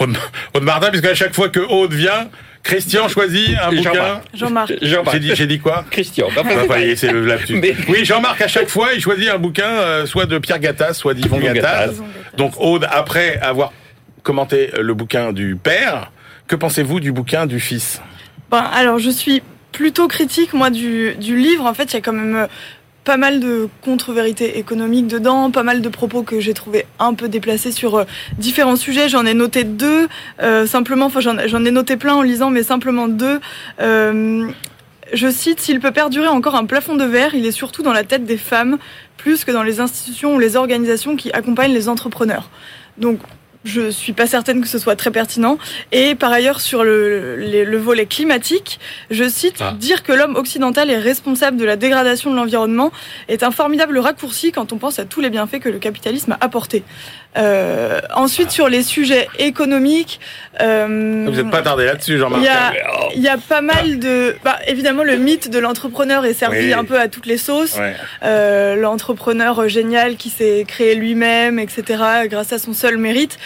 Aude Aude Martin, puisque à chaque fois que Aude vient, Christian choisit un bouquin. Jean-Marc. Jean-Marc. J'ai dit, j'ai dit quoi Christian. Bah, bah, c'est le. Mais- Oui, Jean-Marc, à chaque fois, il choisit un bouquin, euh, soit de Pierre Gattaz, soit d'Yvon Yvon Gattaz. Gattaz. Donc Aude, après avoir commenté le bouquin du père, que pensez-vous du bouquin du fils? Ben, alors, je suis plutôt critique, moi, du, du livre. En fait, il y a quand même euh, pas mal de contre-vérités économiques dedans, pas mal de propos que j'ai trouvé un peu déplacés sur euh, différents sujets. J'en ai noté deux, euh, simplement, enfin, j'en ai noté plein en lisant, mais simplement deux. Euh, je cite, s'il peut perdurer encore un plafond de verre, il est surtout dans la tête des femmes, plus que dans les institutions ou les organisations qui accompagnent les entrepreneurs. Donc, je suis pas certaine que ce soit très pertinent. Et par ailleurs, sur le, le, le volet climatique, je cite, Ah. dire que l'homme occidental est responsable de la dégradation de l'environnement est un formidable raccourci quand on pense à tous les bienfaits que le capitalisme a apportés. Euh, ensuite, sur les sujets économiques, euh, Vous n'êtes pas tardé là-dessus, il Jean-Marc. y a, il y a pas mal de... Bah, évidemment, le mythe de l'entrepreneur est servi Oui. un peu à toutes les sauces. Ouais. Euh, l'entrepreneur génial qui s'est créé lui-même, etc., grâce à son seul mérite.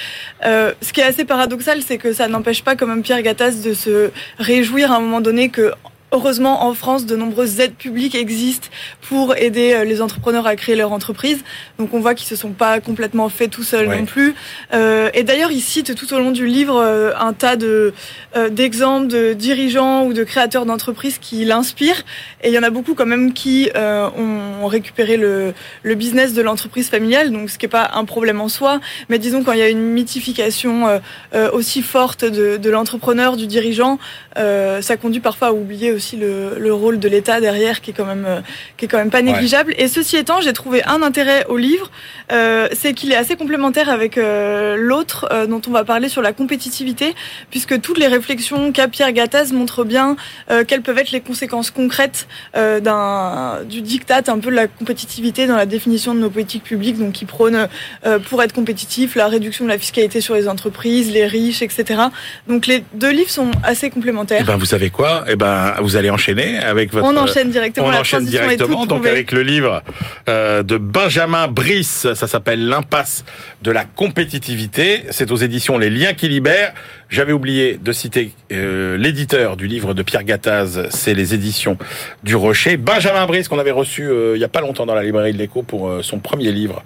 Euh, ce qui est assez paradoxal, c'est que ça n'empêche pas quand même Pierre Gattaz de se réjouir à un moment donné que Heureusement, en France, de nombreuses aides publiques existent pour aider euh, les entrepreneurs à créer leur entreprise. Donc, on voit qu'ils se sont pas complètement faits tout seuls Ouais. non plus. Euh, et d'ailleurs, il cite tout au long du livre euh, un tas de euh, d'exemples de dirigeants ou de créateurs d'entreprises qui l'inspirent. Et il y en a beaucoup quand même qui euh, ont récupéré le, le business de l'entreprise familiale, donc ce qui n'est pas un problème en soi. Mais disons quand il y a une mythification euh, euh, aussi forte de, de l'entrepreneur, du dirigeant, euh, ça conduit parfois à oublier aussi le, le rôle de l'État derrière, qui est quand même euh, qui est quand même pas négligeable. Et ceci étant, j'ai trouvé un intérêt au livre, euh, c'est qu'il est assez complémentaire avec euh, l'autre euh, dont on va parler sur la compétitivité, puisque toutes les réflexions qu'a Pierre Gattaz montrent bien euh, quelles peuvent être les conséquences concrètes euh, d'un du diktat un peu de la compétitivité dans la définition de nos politiques publiques, donc qui prône euh, pour être compétitif la réduction de la fiscalité sur les entreprises, les riches, etc. Donc les deux livres sont assez Eh complémentaires. ben, vous savez quoi? Eh ben, vous allez enchaîner avec votre. On enchaîne directement. On enchaîne directement donc trouvée. avec le livre euh, de Benjamin Brice, ça s'appelle L'impasse de la compétitivité. C'est aux éditions Les Liens qui libèrent. J'avais oublié de citer euh, l'éditeur du livre de Pierre Gattaz, c'est les éditions du Rocher. Benjamin Brice qu'on avait reçu euh, il y a pas longtemps dans la librairie de l'Écho pour son premier livre.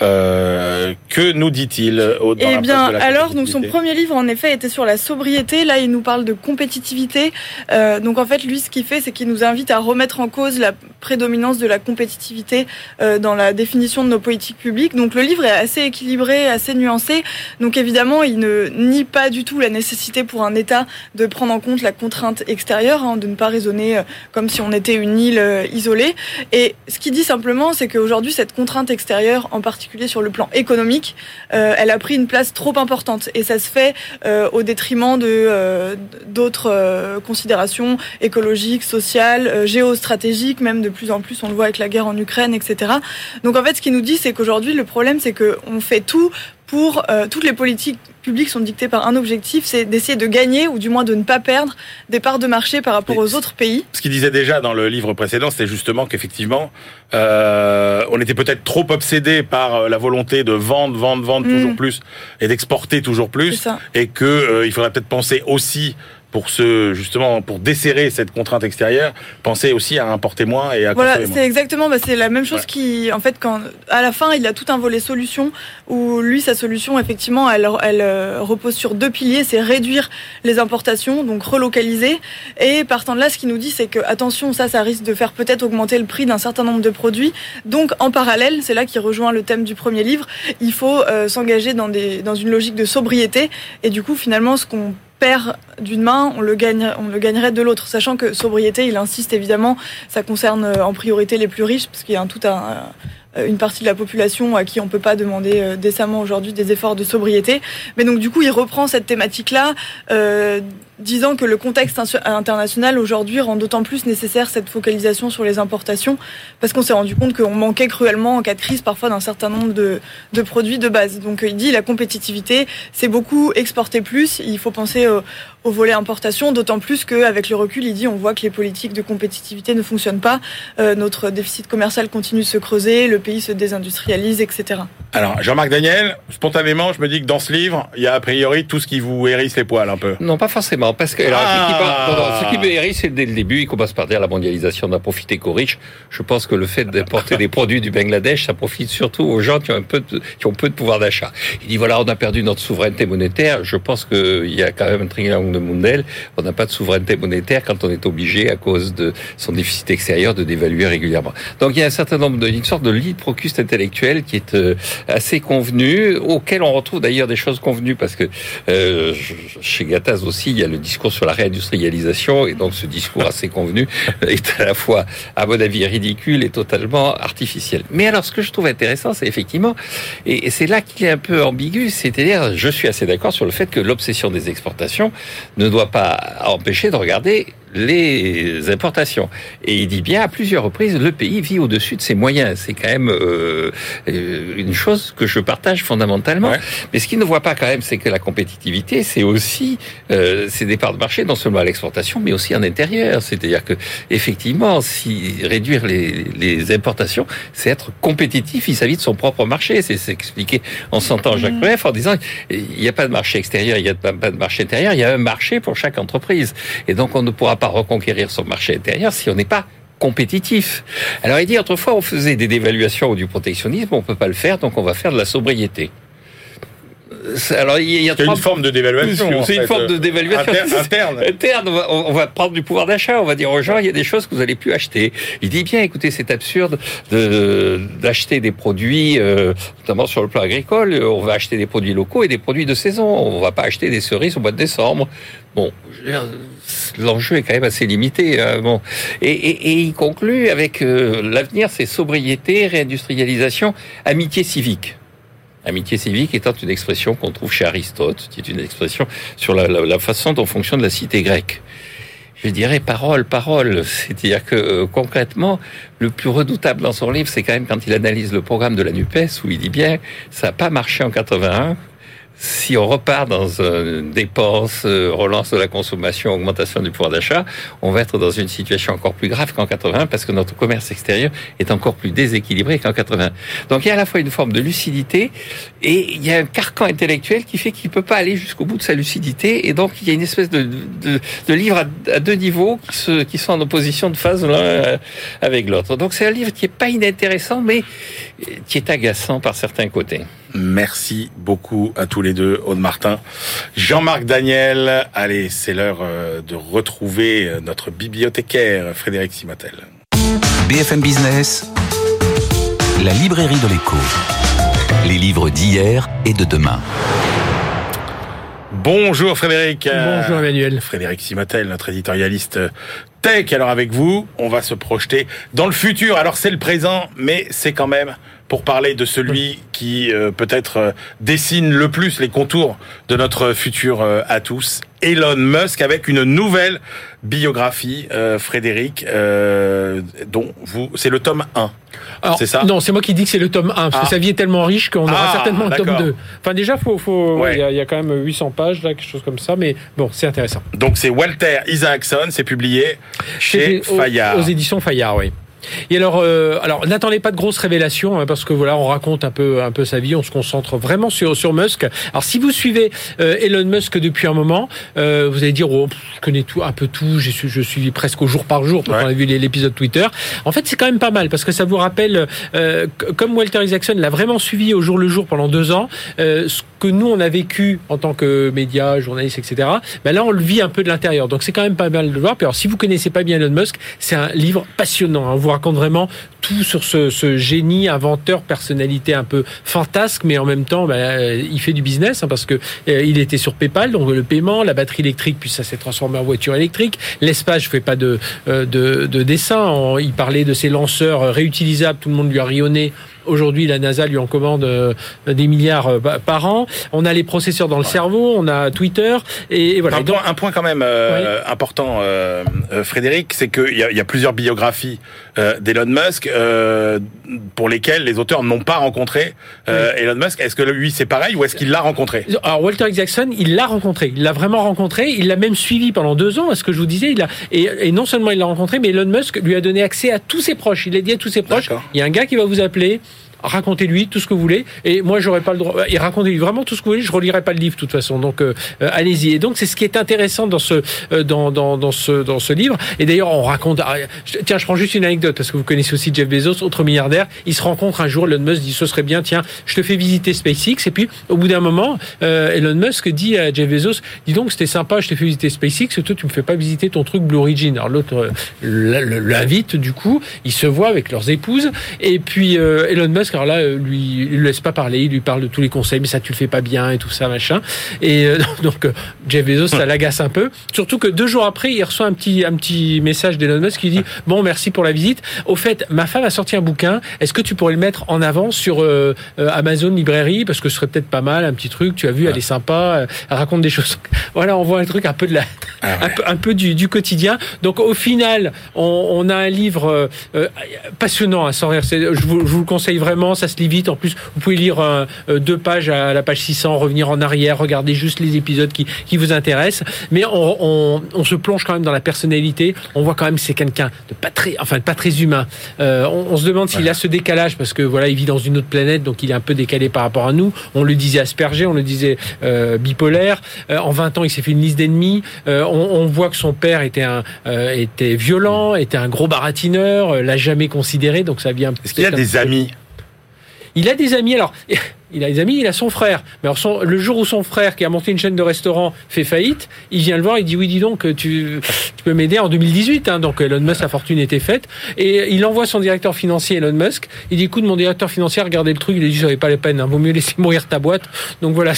Que nous dit-il Eh bien, alors, donc son premier livre, en effet, était sur la sobriété. Là, il nous parle de compétitivité. Donc, en fait, lui, ce qu'il fait, c'est qu'il nous invite à remettre en cause la prédominance de la compétitivité euh, dans la définition de nos politiques publiques. Donc, le livre est assez équilibré, assez nuancé. Donc, évidemment, il ne nie pas du tout la nécessité pour un État de prendre en compte la contrainte extérieure, hein, de ne pas raisonner euh, comme si on était une île euh, isolée. Et ce qu'il dit simplement, c'est qu'aujourd'hui, cette contrainte extérieure, en particulier sur le plan économique, elle a pris une place trop importante. Et ça se fait au détriment de d'autres considérations sociales, euh, géostratégiques, même de plus en plus, on le voit avec la guerre en Ukraine, etc. Donc en fait, ce qu'il nous dit, c'est qu'aujourd'hui, le problème, c'est qu'on fait tout pour euh, toutes les politiques publiques sont dictées par un objectif, c'est d'essayer de gagner ou du moins de ne pas perdre des parts de marché par rapport Mais aux autres pays. ce qu'il disait déjà dans le livre précédent, c'était justement qu'effectivement, euh, on était peut-être trop obsédé par la volonté de vendre, vendre, vendre Mm. toujours plus et d'exporter toujours plus, et que euh, il faudrait peut-être penser aussi pour ce justement pour desserrer cette contrainte extérieure, penser aussi à importer moins et à Voilà, c'est exactement, bah, c'est la même chose Ouais. qui, en fait, quand à la fin, il a tout un volet solution où lui, sa solution, effectivement, elle, elle euh, repose sur deux piliers, c'est réduire les importations, donc relocaliser, et partant de là, ce qu'il nous dit, c'est que attention, ça, ça risque de faire peut-être augmenter le prix d'un certain nombre de produits. Donc, en parallèle, c'est là qui rejoint le thème du premier livre, il faut euh, s'engager dans des dans une logique de sobriété, et du coup, finalement, ce qu'on perd d'une main, on le gagne, on le gagnerait de l'autre. Sachant que sobriété, il insiste évidemment, ça concerne euh, en priorité les plus riches, parce qu'il y a un tout un, une partie de la population à qui on peut pas demander décemment aujourd'hui des efforts de sobriété. Mais donc du coup, il reprend cette thématique-là disant que le contexte international aujourd'hui rend d'autant plus nécessaire cette focalisation sur les importations, parce qu'on s'est rendu compte qu'on manquait cruellement en cas de crise parfois d'un certain nombre de, produits de base. Donc il dit la compétitivité, c'est beaucoup exporter plus, il faut penser au, au volet importation, d'autant plus qu'avec le recul, il dit on voit que les politiques de compétitivité ne fonctionnent pas, euh, notre déficit commercial continue de se creuser, le pays se désindustrialise, etc. Alors Jean-Marc Daniel, spontanément, je me dis que dans ce livre, il y a a priori tout ce qui vous hérisse les poils un peu. Non, pas forcément parce que alors, ah. ce qui me hérisse, c'est dès le début, il commence par dire la mondialisation n'a profité qu'aux riches. Je pense que le fait d'importer des produits du Bangladesh, ça profite surtout aux gens qui ont un peu de, qui ont peu de pouvoir d'achat. Il dit voilà, on a perdu notre souveraineté monétaire. Je pense qu'il y a quand même un triangle de Mundell. On n'a pas de souveraineté monétaire quand on est obligé, à cause de son déficit extérieur, de dévaluer régulièrement. Donc il y a un certain nombre de, une sorte de lit procuste intellectuel qui est euh, assez convenu, auquel on retrouve d'ailleurs des choses convenues parce que euh, chez Gattaz aussi, il y a le discours sur la réindustrialisation, et donc ce discours assez convenu est à la fois, à mon avis, ridicule et totalement artificiel. Mais alors, ce que je trouve intéressant, c'est effectivement, et c'est là qu'il est un peu ambigu, c'est-à-dire, je suis assez d'accord sur le fait que l'obsession des exportations ne doit pas empêcher de regarder les importations. Et il dit bien à plusieurs reprises, le pays vit au-dessus de ses moyens. C'est quand même euh, une chose que je partage fondamentalement. Mais ce qu'il ne voit pas quand même, c'est que la compétitivité, c'est aussi euh, ces départs de marché, non seulement à l'exportation, mais aussi en intérieur. C'est-à-dire que effectivement, si réduire les, les importations, c'est être compétitif vis-à-vis de son propre marché. C'est s'expliquer en sentant Jacques mmh. Bref en disant il n'y a pas de marché extérieur, il n'y a pas de marché intérieur, il y a un marché pour chaque entreprise. Et donc on ne pourra pas reconquérir son marché intérieur si on n'est pas compétitif. Alors il dit autrefois on faisait des dévaluations ou du protectionnisme, on peut pas le faire, donc on va faire de la sobriété. Alors il y a, une forme de dévaluation. C'est une forme de dévaluation interne. interne. On, va, prendre du pouvoir d'achat. On va dire aux gens il y a des choses que vous allez plus acheter. Il dit bien, écoutez, c'est absurde d'acheter des produits, euh, notamment sur le plan agricole. On va acheter des produits locaux et des produits de saison. On va pas acheter des cerises au mois de décembre. Bon, l'enjeu est quand même assez limité. Hein, bon, et, et, et, il conclut avec euh, l'avenir, c'est sobriété, réindustrialisation, amitié civique. Amitié civique étant une expression qu'on trouve chez Aristote, qui est une expression sur la, la, façon dont fonctionne la cité grecque. Je dirais parole, parole. C'est-à-dire que euh, concrètement, le plus redoutable dans son livre, c'est quand même quand il analyse le programme de la NUPES, où il dit bien, ça n'a pas marché en 81, si on repart dans une dépense, euh, relance de la consommation, augmentation du pouvoir d'achat, on va être dans une situation encore plus grave qu'en 80 parce que notre commerce extérieur est encore plus déséquilibré qu'en 80. Donc il y a à la fois une forme de lucidité et il y a un carcan intellectuel qui fait qu'il peut pas aller jusqu'au bout de sa lucidité et donc il y a une espèce de, de, de livre à, deux niveaux qui, qui sont en opposition de phase l'un euh, avec l'autre. Donc c'est un livre qui est pas inintéressant mais qui est agaçant par certains côtés. Merci beaucoup à tous les deux, Aude Martin, Jean-Marc Daniel. Allez, c'est l'heure euh, de retrouver euh, notre bibliothécaire, Frédéric Simatel. BFM Business, la librairie de l'écho. Les livres d'hier et de demain. Bonjour Frédéric. Bonjour Emmanuel. Frédéric Simatel, notre éditorialiste tech. Alors avec vous, on va se projeter dans le futur. Alors c'est le présent, mais c'est quand même pour parler de celui qui euh, peut-être euh, dessine le plus les contours de notre futur euh, à tous, Elon Musk, avec une nouvelle biographie, Frédéric, dont vous, c'est le tome 1. C'est ça Non, c'est moi qui dis que c'est le tome 1, parce que ah. sa vie est tellement riche qu'on aura ah, certainement le tome 2. Enfin déjà, faut, faut, il y, a quand même 800 pages, là, quelque chose comme ça, mais bon, c'est intéressant. Donc c'est Walter Isaacson, c'est publié chez Fayard. Aux éditions Fayard, oui. Et alors, euh, alors n'attendez pas de grosses révélations hein, parce que voilà, on raconte un peu, un peu sa vie, on se concentre vraiment sur sur Musk. Alors, si vous suivez euh, Elon Musk depuis un moment, euh, vous allez dire, oh, je connais tout, un peu tout, je suis, je suis presque au jour par jour. quand on a vu l'épisode Twitter. En fait, c'est quand même pas mal parce que ça vous rappelle, euh, comme Walter Isaacson l'a vraiment suivi au jour le jour pendant deux ans, euh, ce que nous on a vécu en tant que médias, journalistes, etc. Ben là, on le vit un peu de l'intérieur. Donc, c'est quand même pas mal de le voir. Puis alors, si vous connaissez pas bien Elon Musk, c'est un livre passionnant. Hein. Vous raconte vraiment tout sur ce, génie, inventeur, personnalité un peu fantasque, mais en même temps, bah, euh, il fait du business hein, parce que euh, il était sur PayPal, donc le paiement, la batterie électrique, puis ça s'est transformé en voiture électrique. L'espace, je fais pas de, euh, de, de dessin. il parlait de ses lanceurs réutilisables. Tout le monde lui a rayonné Aujourd'hui, la NASA lui en commande des milliards par an. On a les processeurs dans le cerveau, on a Twitter et, voilà. Un, point, un point quand même important, Frédéric, c'est qu'il y, y, a plusieurs biographies d'Elon Musk pour lesquelles les auteurs n'ont pas rencontré Elon Musk. Est-ce que lui c'est pareil ou est-ce qu'il l'a rencontré? Alors Walter Isaacson, il l'a rencontré, il l'a vraiment rencontré, il l'a même suivi pendant deux ans. est ce que je vous disais, il a et, et non seulement il l'a rencontré, mais Elon Musk lui a donné accès à tous ses proches. Il a dit à tous ses proches, il y a un gars qui va vous appeler racontez-lui tout ce que vous voulez. Et moi, j'aurais pas le droit. Et racontez-lui vraiment tout ce que vous voulez. Je relirai pas le livre de toute façon. Donc, euh, euh, allez-y. Et donc, c'est ce qui est intéressant dans ce euh, dans, dans, dans ce dans ce livre. Et d'ailleurs, on raconte. Ah, tiens, je prends juste une anecdote parce que vous connaissez aussi Jeff Bezos, autre milliardaire. Il se rencontre un jour. Elon Musk dit ce serait bien. Tiens, je te fais visiter SpaceX. Et puis, au bout d'un moment, Elon Musk dit à Jeff Bezos, dis donc, c'était sympa. Je t'ai fait visiter SpaceX. Toi, tu me fais pas visiter ton truc Blue Origin. Alors l'autre l'invite. Du coup, ils se voient avec leurs épouses. Et puis Elon Musk, alors là, lui il lui laisse pas parler, il lui parle de tous les conseils, mais ça tu le fais pas bien et tout ça machin. Et euh, donc euh, Jeff Bezos ça l'agace un peu. Surtout que deux jours après, il reçoit un petit un petit message d'Elon Musk qui dit bon merci pour la visite. Au fait, ma femme a sorti un bouquin. Est-ce que tu pourrais le mettre en avant sur euh, Amazon librairie parce que ce serait peut-être pas mal un petit truc. Tu as vu, elle est sympa, elle raconte des choses. Voilà, on voit un truc un peu de la ah un peu un peu du, du quotidien. Donc au final, on, on a un livre passionnant à sans rire. Je vous, je vous le conseille vraiment. Ça se lit vite. En plus, vous pouvez lire euh, euh, deux pages à la page 600, revenir en arrière, regarder juste les épisodes qui, qui vous intéressent. Mais on, on, on, se plonge quand même dans la personnalité. On voit quand même que c'est quelqu'un de pas très, enfin pas très humain. Euh, on, on, se demande s'il a ce décalage parce que voilà, il vit dans une autre planète, donc il est un peu décalé par rapport à nous. On le disait aspergé, on le disait euh, bipolaire. En 20 ans, il s'est fait une liste d'ennemis. On, voit que son père était un était violent, était un gros baratineur, l'a jamais considéré, donc ça vient. Est-ce qu'il a des amis il a des amis. Alors, il a des amis, il a son frère. Mais alors le jour où son frère, qui a monté une chaîne de restaurants, fait faillite, il vient le voir, il dit oui, dis donc, tu, tu peux m'aider en 2018. Hein, donc Elon Musk, sa fortune était faite. Et il envoie son directeur financier, Elon Musk. Il dit écoute, mon directeur financier, regardez le truc. Il a dit ça n'avait pas la peine. Hein, vaut mieux laisser mourir ta boîte. Donc voilà.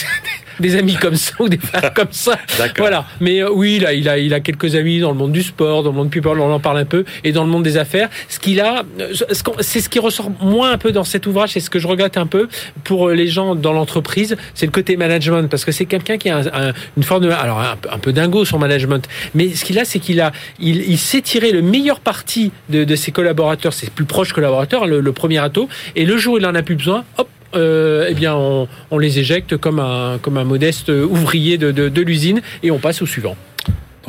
des amis comme ça ou des frères comme ça. Voilà. Mais euh, oui, là, il a, il a quelques amis dans le monde du sport, dans le monde people, on en parle un peu, et dans le monde des affaires. Ce qu'il a, euh, c'est ce qui ressort moins un peu dans cet ouvrage, c'est ce que je regrette un peu pour euh, les gens dans l'entreprise, c'est le côté management, parce que c'est quelqu'un qui a une forme de, alors un, peu dingo son management, mais ce qu'il a, c'est qu'il a, il, sait tirer le meilleur parti de, ses collaborateurs, ses plus proches collaborateurs, le, premier atout, et le jour où il en a plus besoin, hop, euh, eh bien, on, les éjecte comme un, modeste ouvrier de l'usine et on passe au suivant.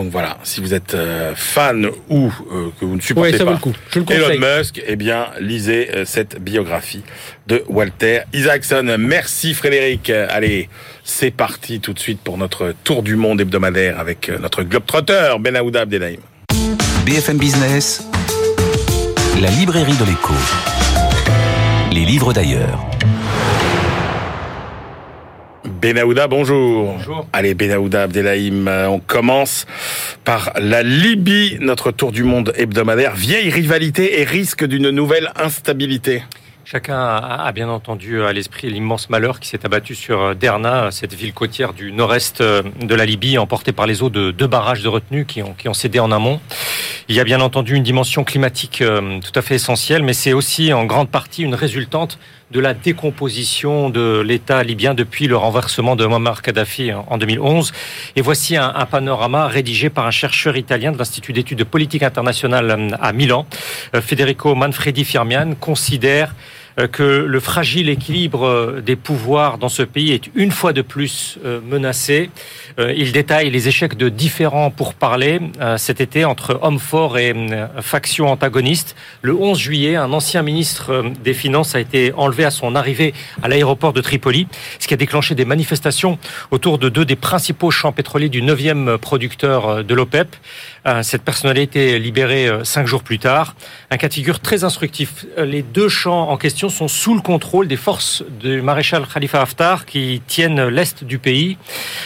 Donc voilà, si vous êtes euh, fan ou euh, que vous ne supportez ça pas le coup. Je le Elon Musk, eh bien, lisez euh, cette biographie de Walter Isaacson. Merci Frédéric. Allez, c'est parti tout de suite pour notre tour du monde hebdomadaire avec notre globetrotter Ben Aouda Abdelhaim. BFM Business, la librairie de l'écho. Les livres d'ailleurs. Benaouda, bonjour. Bonjour. Allez, Benaouda Abdelhaim, euh, on commence par la Libye, notre tour du monde hebdomadaire. Vieille rivalité et risque d'une nouvelle instabilité. Chacun a bien entendu à l'esprit l'immense malheur qui s'est abattu sur Derna, cette ville côtière du nord-est de la Libye, emportée par les eaux de deux barrages de retenue qui ont, qui ont cédé en amont. Il y a bien entendu une dimension climatique euh, tout à fait essentielle, mais c'est aussi en grande partie une résultante de la décomposition de l'État libyen depuis le renversement de Muammar Kadhafi en 2011. Et voici un, panorama rédigé par un chercheur italien de l'Institut d'études de politique internationale à Milan. Euh, Federico Manfredi Firmian considère euh, que le fragile équilibre des pouvoirs dans ce pays est une fois de plus menacé. Il détaille les échecs de différents pourparlers cet été entre hommes forts et factions antagonistes. Le 11 juillet, un ancien ministre des Finances a été enlevé à son arrivée à l'aéroport de Tripoli, ce qui a déclenché des manifestations autour de deux des principaux champs pétroliers du 9e producteur de l'OPEP. Cette personnalité libérée cinq jours plus tard. Un cas de figure très instructif. Les deux champs en question sont sous le contrôle des forces du maréchal Khalifa Haftar qui tiennent l'est du pays.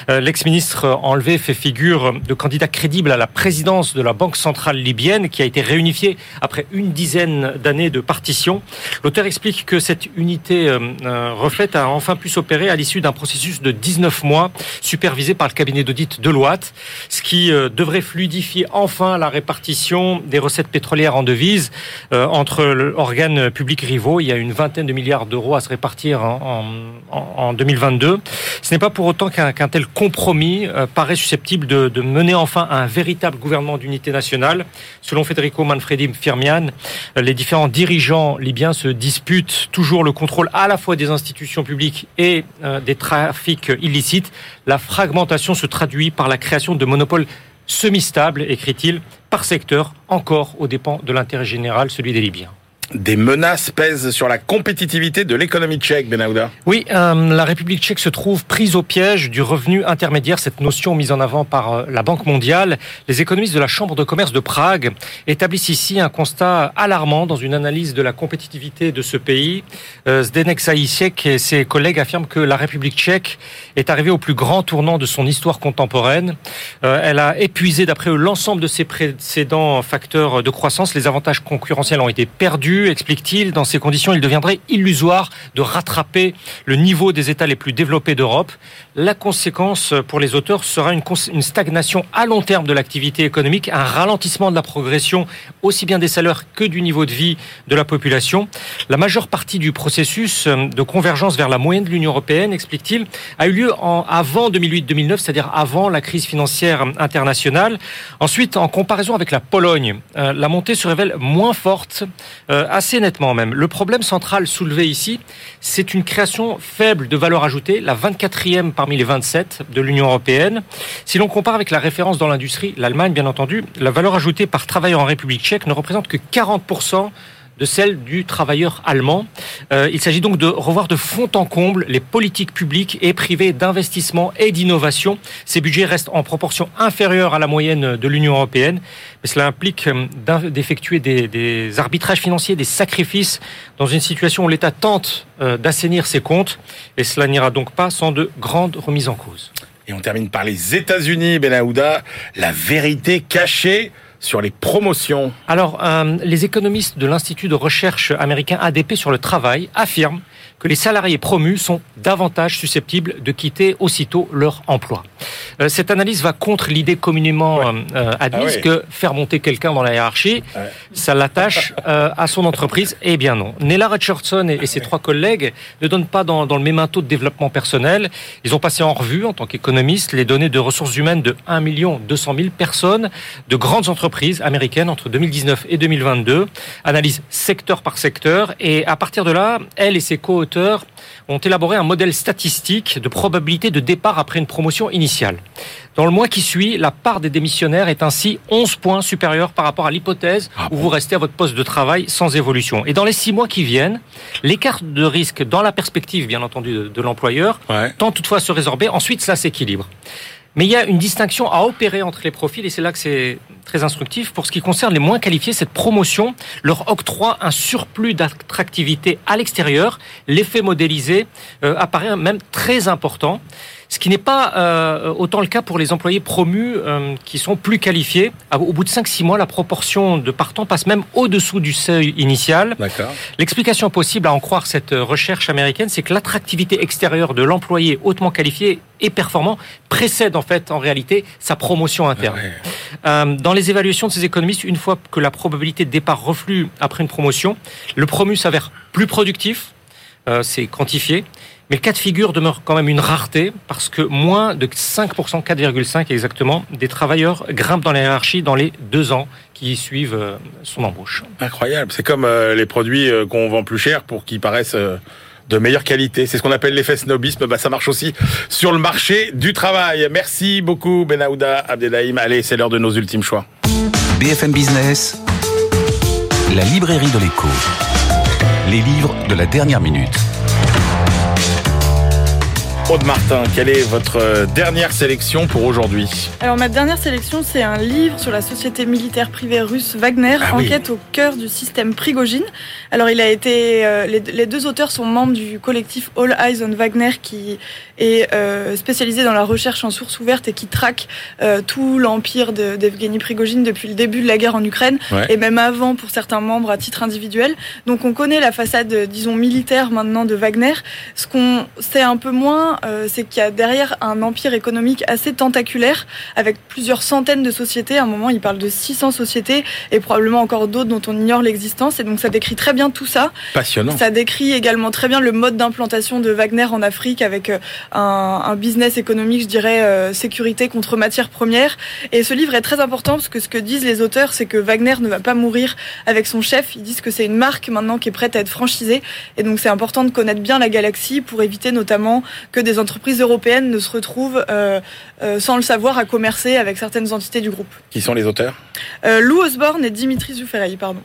L'ex-ministre enlevé fait figure de candidat crédible à la présidence de la Banque centrale libyenne qui a été réunifiée après une dizaine d'années de partition. L'auteur explique que cette unité euh, reflète a enfin pu s'opérer à l'issue d'un processus de 19 mois supervisé par le cabinet d'audit Deloitte, ce qui euh, devrait fluidifier enfin la répartition des recettes pétrolières en devises euh, entre l'organe public rivaux. Il y a une vingtaine de milliards d'euros à se répartir en, en, en 2022. Ce n'est pas pour autant qu'un tel compromis euh, paraît susceptible de, mener enfin un véritable gouvernement d'unité nationale. Selon Federico Manfredi Firmian, les différents dirigeants libyens se disputent toujours le contrôle à la fois des institutions publiques et euh, des trafics illicites. La fragmentation se traduit par la création de monopoles semi-stables, écrit-il, par secteur, encore aux dépens de l'intérêt général, celui des Libyens des menaces pèsent sur la compétitivité de l'économie tchèque, Benahouda. Oui, euh, la République tchèque se trouve prise au piège du revenu intermédiaire, cette notion mise en avant par euh, la Banque mondiale. Les économistes de la Chambre de commerce de Prague établissent ici un constat alarmant dans une analyse de la compétitivité de ce pays. Euh, Zdenek Zaïsiek et ses collègues affirment que la République tchèque est arrivée au plus grand tournant de son histoire contemporaine. Elle a épuisé, d'après eux, l'ensemble de ses précédents facteurs de croissance. Les avantages concurrentiels ont été perdus explique-t-il. Dans ces conditions, il deviendrait illusoire de rattraper le niveau des États les plus développés d'Europe. La conséquence pour les auteurs sera une, stagnation à long terme de l'activité économique, un ralentissement de la progression aussi bien des salaires que du niveau de vie de la population. La majeure partie du processus de convergence vers la moyenne de l'Union européenne, explique-t-il, a eu lieu avant 2008-2009, c'est-à-dire avant la crise financière internationale. Ensuite, en comparaison avec la Pologne, euh, la montée se révèle moins forte euh, euh, assez nettement même. Le problème central soulevé ici, c'est une création faible de valeur ajoutée, la 24e parmi les 27 de l'Union européenne. Si l'on compare avec la référence dans l'industrie, l'Allemagne bien entendu, la valeur ajoutée par travailleur en République tchèque ne représente que 40% de celle du travailleur allemand. Euh, il s'agit donc de revoir de fond en comble les politiques publiques et privées d'investissement et d'innovation. Ces budgets restent en proportion inférieure à la moyenne de l'Union européenne, mais cela implique euh, d'effectuer des, des, arbitrages financiers, des sacrifices dans une situation où l'État tente euh, d'assainir ses comptes, et cela n'ira donc pas sans de grandes remises en cause. Et on termine par les États-Unis, Ben Aouda, la vérité cachée sur les promotions. Alors, euh, les économistes de l'Institut de recherche américain ADP sur le travail affirment que les salariés promus sont davantage susceptibles de quitter aussitôt leur emploi. Euh, cette analyse va contre l'idée communément euh, admise ah que faire monter quelqu'un dans la hiérarchie, ça l'attache à son entreprise. Eh bien non. Nella Richardson et, ses trois collègues ne donnent pas dans, dans le mémento de développement personnel. Ils ont passé en revue, en tant qu'économistes, les données de ressources humaines de 1 200 000 personnes, de grandes entreprises américaines entre 2019 et 2022, analyse secteur par secteur, et à partir de là, elle et ses co-auteurs ont élaboré un modèle statistique de probabilité de départ après une promotion initiale. Dans le mois qui suit, la part des démissionnaires est ainsi 11 points supérieure par rapport à l'hypothèse ah où vous restez à votre poste de travail sans évolution. Et dans les six mois qui viennent, l'écart de risque dans la perspective, bien entendu, de, de l'employeur, ouais. tend toutefois à se résorber. Ensuite, ça s'équilibre. Mais il y a une distinction à opérer entre les profils, et c'est là que c'est très instructif. Pour ce qui concerne les moins qualifiés, cette promotion leur octroie un surplus d'attractivité à l'extérieur. L'effet modélisé euh, apparaît même très important ce qui n'est pas euh, autant le cas pour les employés promus euh, qui sont plus qualifiés. Au bout de 5-6 mois, la proportion de partants passe même au-dessous du seuil initial. L'explication possible à en croire cette recherche américaine, c'est que l'attractivité extérieure de l'employé hautement qualifié et performant précède en fait en réalité sa promotion interne. Euh, dans les évaluations de ces économistes, une fois que la probabilité de départ reflue après une promotion, le promu s'avère plus productif, euh, c'est quantifié, mais le cas de figure demeure quand même une rareté parce que moins de 5%, 4,5 exactement, des travailleurs grimpent dans la hiérarchie dans les deux ans qui suivent euh, son embauche. Incroyable. C'est comme euh, les produits euh, qu'on vend plus cher pour qu'ils paraissent de meilleure qualité. C'est ce qu'on appelle l'effet snobisme. Bah, ça marche aussi sur le marché du travail. Merci beaucoup, Benahouda Abdelhaim. Allez, c'est l'heure de nos ultimes choix. BFM Business, la librairie de l'écho. Les livres de la dernière minute. Thank Aude Martin, quelle est votre euh, dernière sélection pour aujourd'hui Alors ma dernière sélection, c'est un livre sur la société militaire privée russe Wagner, ah enquête au cœur du système Prigogine. Alors il a été, euh, les, deux auteurs sont membres du collectif All Eyes on Wagner qui est euh, spécialisé dans la recherche en sources ouvertes et qui traque tout l'empire d'Evgeny Prigogine depuis le début de la guerre en Ukraine et même avant pour certains membres à titre individuel. Donc on connaît la façade, disons militaire maintenant de Wagner. Ce qu'on sait un peu moins bien, euh, c'est qu'il y a derrière un empire économique assez tentaculaire, avec plusieurs centaines de sociétés. À un moment, il parle de 600 sociétés et probablement encore d'autres dont on ignore l'existence. Et donc, ça décrit très bien tout ça. Passionnant. Ça décrit également très bien le mode d'implantation de Wagner en Afrique, avec euh, un, un business économique, je dirais, euh, sécurité contre matières premières. Et ce livre est très important parce que ce que disent les auteurs, c'est que Wagner ne va pas mourir avec son chef. Ils disent que c'est une marque maintenant qui est prête à être franchisée. Et donc, c'est important de connaître bien la galaxie pour éviter notamment que des entreprises européennes ne se retrouvent euh, euh, sans le savoir à commercer avec certaines entités du groupe. Qui sont les auteurs? Euh, Lou Osborne et Dimitri Zouferey, pardon.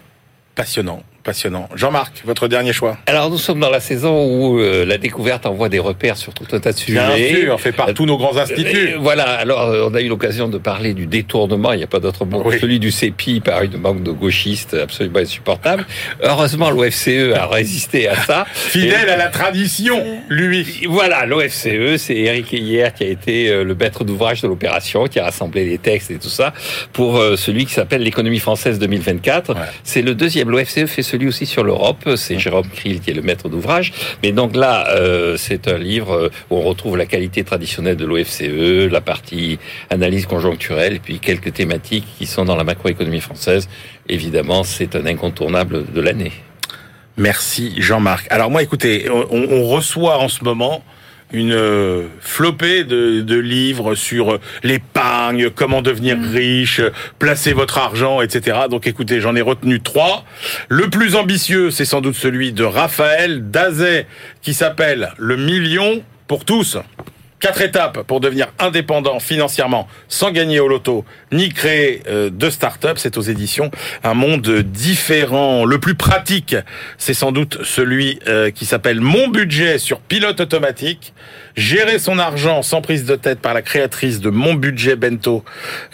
Passionnant, passionnant. Jean-Marc, votre dernier choix. Alors nous sommes dans la saison où euh, la découverte envoie des repères sur tout un tas de Bien sujets. sûr, fait par tous nos grands instituts. Euh, voilà, alors euh, on a eu l'occasion de parler du détournement, il n'y a pas d'autre mot, Oui. celui du CEPI par une banque de gauchistes absolument insupportable. Heureusement, l'OFCE a résisté à ça. Fidèle à la tradition, lui. Voilà, l'OFCE, c'est Eric Hier qui a été euh, le maître d'ouvrage de l'opération, qui a rassemblé les textes et tout ça pour euh, celui qui s'appelle l'économie française 2024. Ouais. C'est le deuxième. L'OFCE fait celui aussi sur l'Europe. C'est Jérôme Krill qui est le maître d'ouvrage. Mais donc là, euh, c'est un livre euh, où on retrouve la qualité traditionnelle de l'OFCE, la partie analyse conjoncturelle, puis quelques thématiques qui sont dans la macroéconomie française. Évidemment, c'est un incontournable de l'année. Merci Jean-Marc. Alors moi, écoutez, on reçoit en ce moment une euh, flopée de, de livres sur euh, l'épargne, comment devenir riche, euh, placer votre argent, etc. Donc écoutez, j'en ai retenu trois. Le plus ambitieux, c'est sans doute celui de Raphaël Dazet, qui s'appelle Le million pour tous. Quatre étapes pour devenir indépendant financièrement sans gagner au loto ni créer euh, de start-up. C'est aux éditions Un monde différent. Le plus pratique, c'est sans doute celui euh, qui s'appelle Mon budget sur pilote automatique. Gérer son argent sans prise de tête par la créatrice de Mon budget Bento,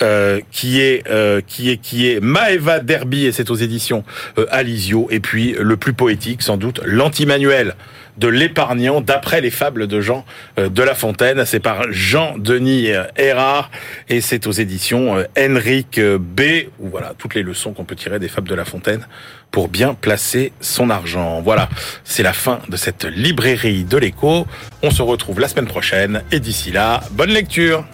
euh, qui est qui est qui est Maeva Derby et c'est aux éditions euh, Alizio. Et puis le plus poétique, sans doute, l'anti-manuel de l'épargnant d'après les fables de Jean euh, de La Fontaine. C'est par Jean-Denis euh, Erard et c'est aux éditions euh, Henrik B. Voilà toutes les leçons qu'on peut tirer des fables de La Fontaine pour bien placer son argent. Voilà, c'est la fin de cette librairie de l'écho. On se retrouve la semaine prochaine et d'ici là, bonne lecture.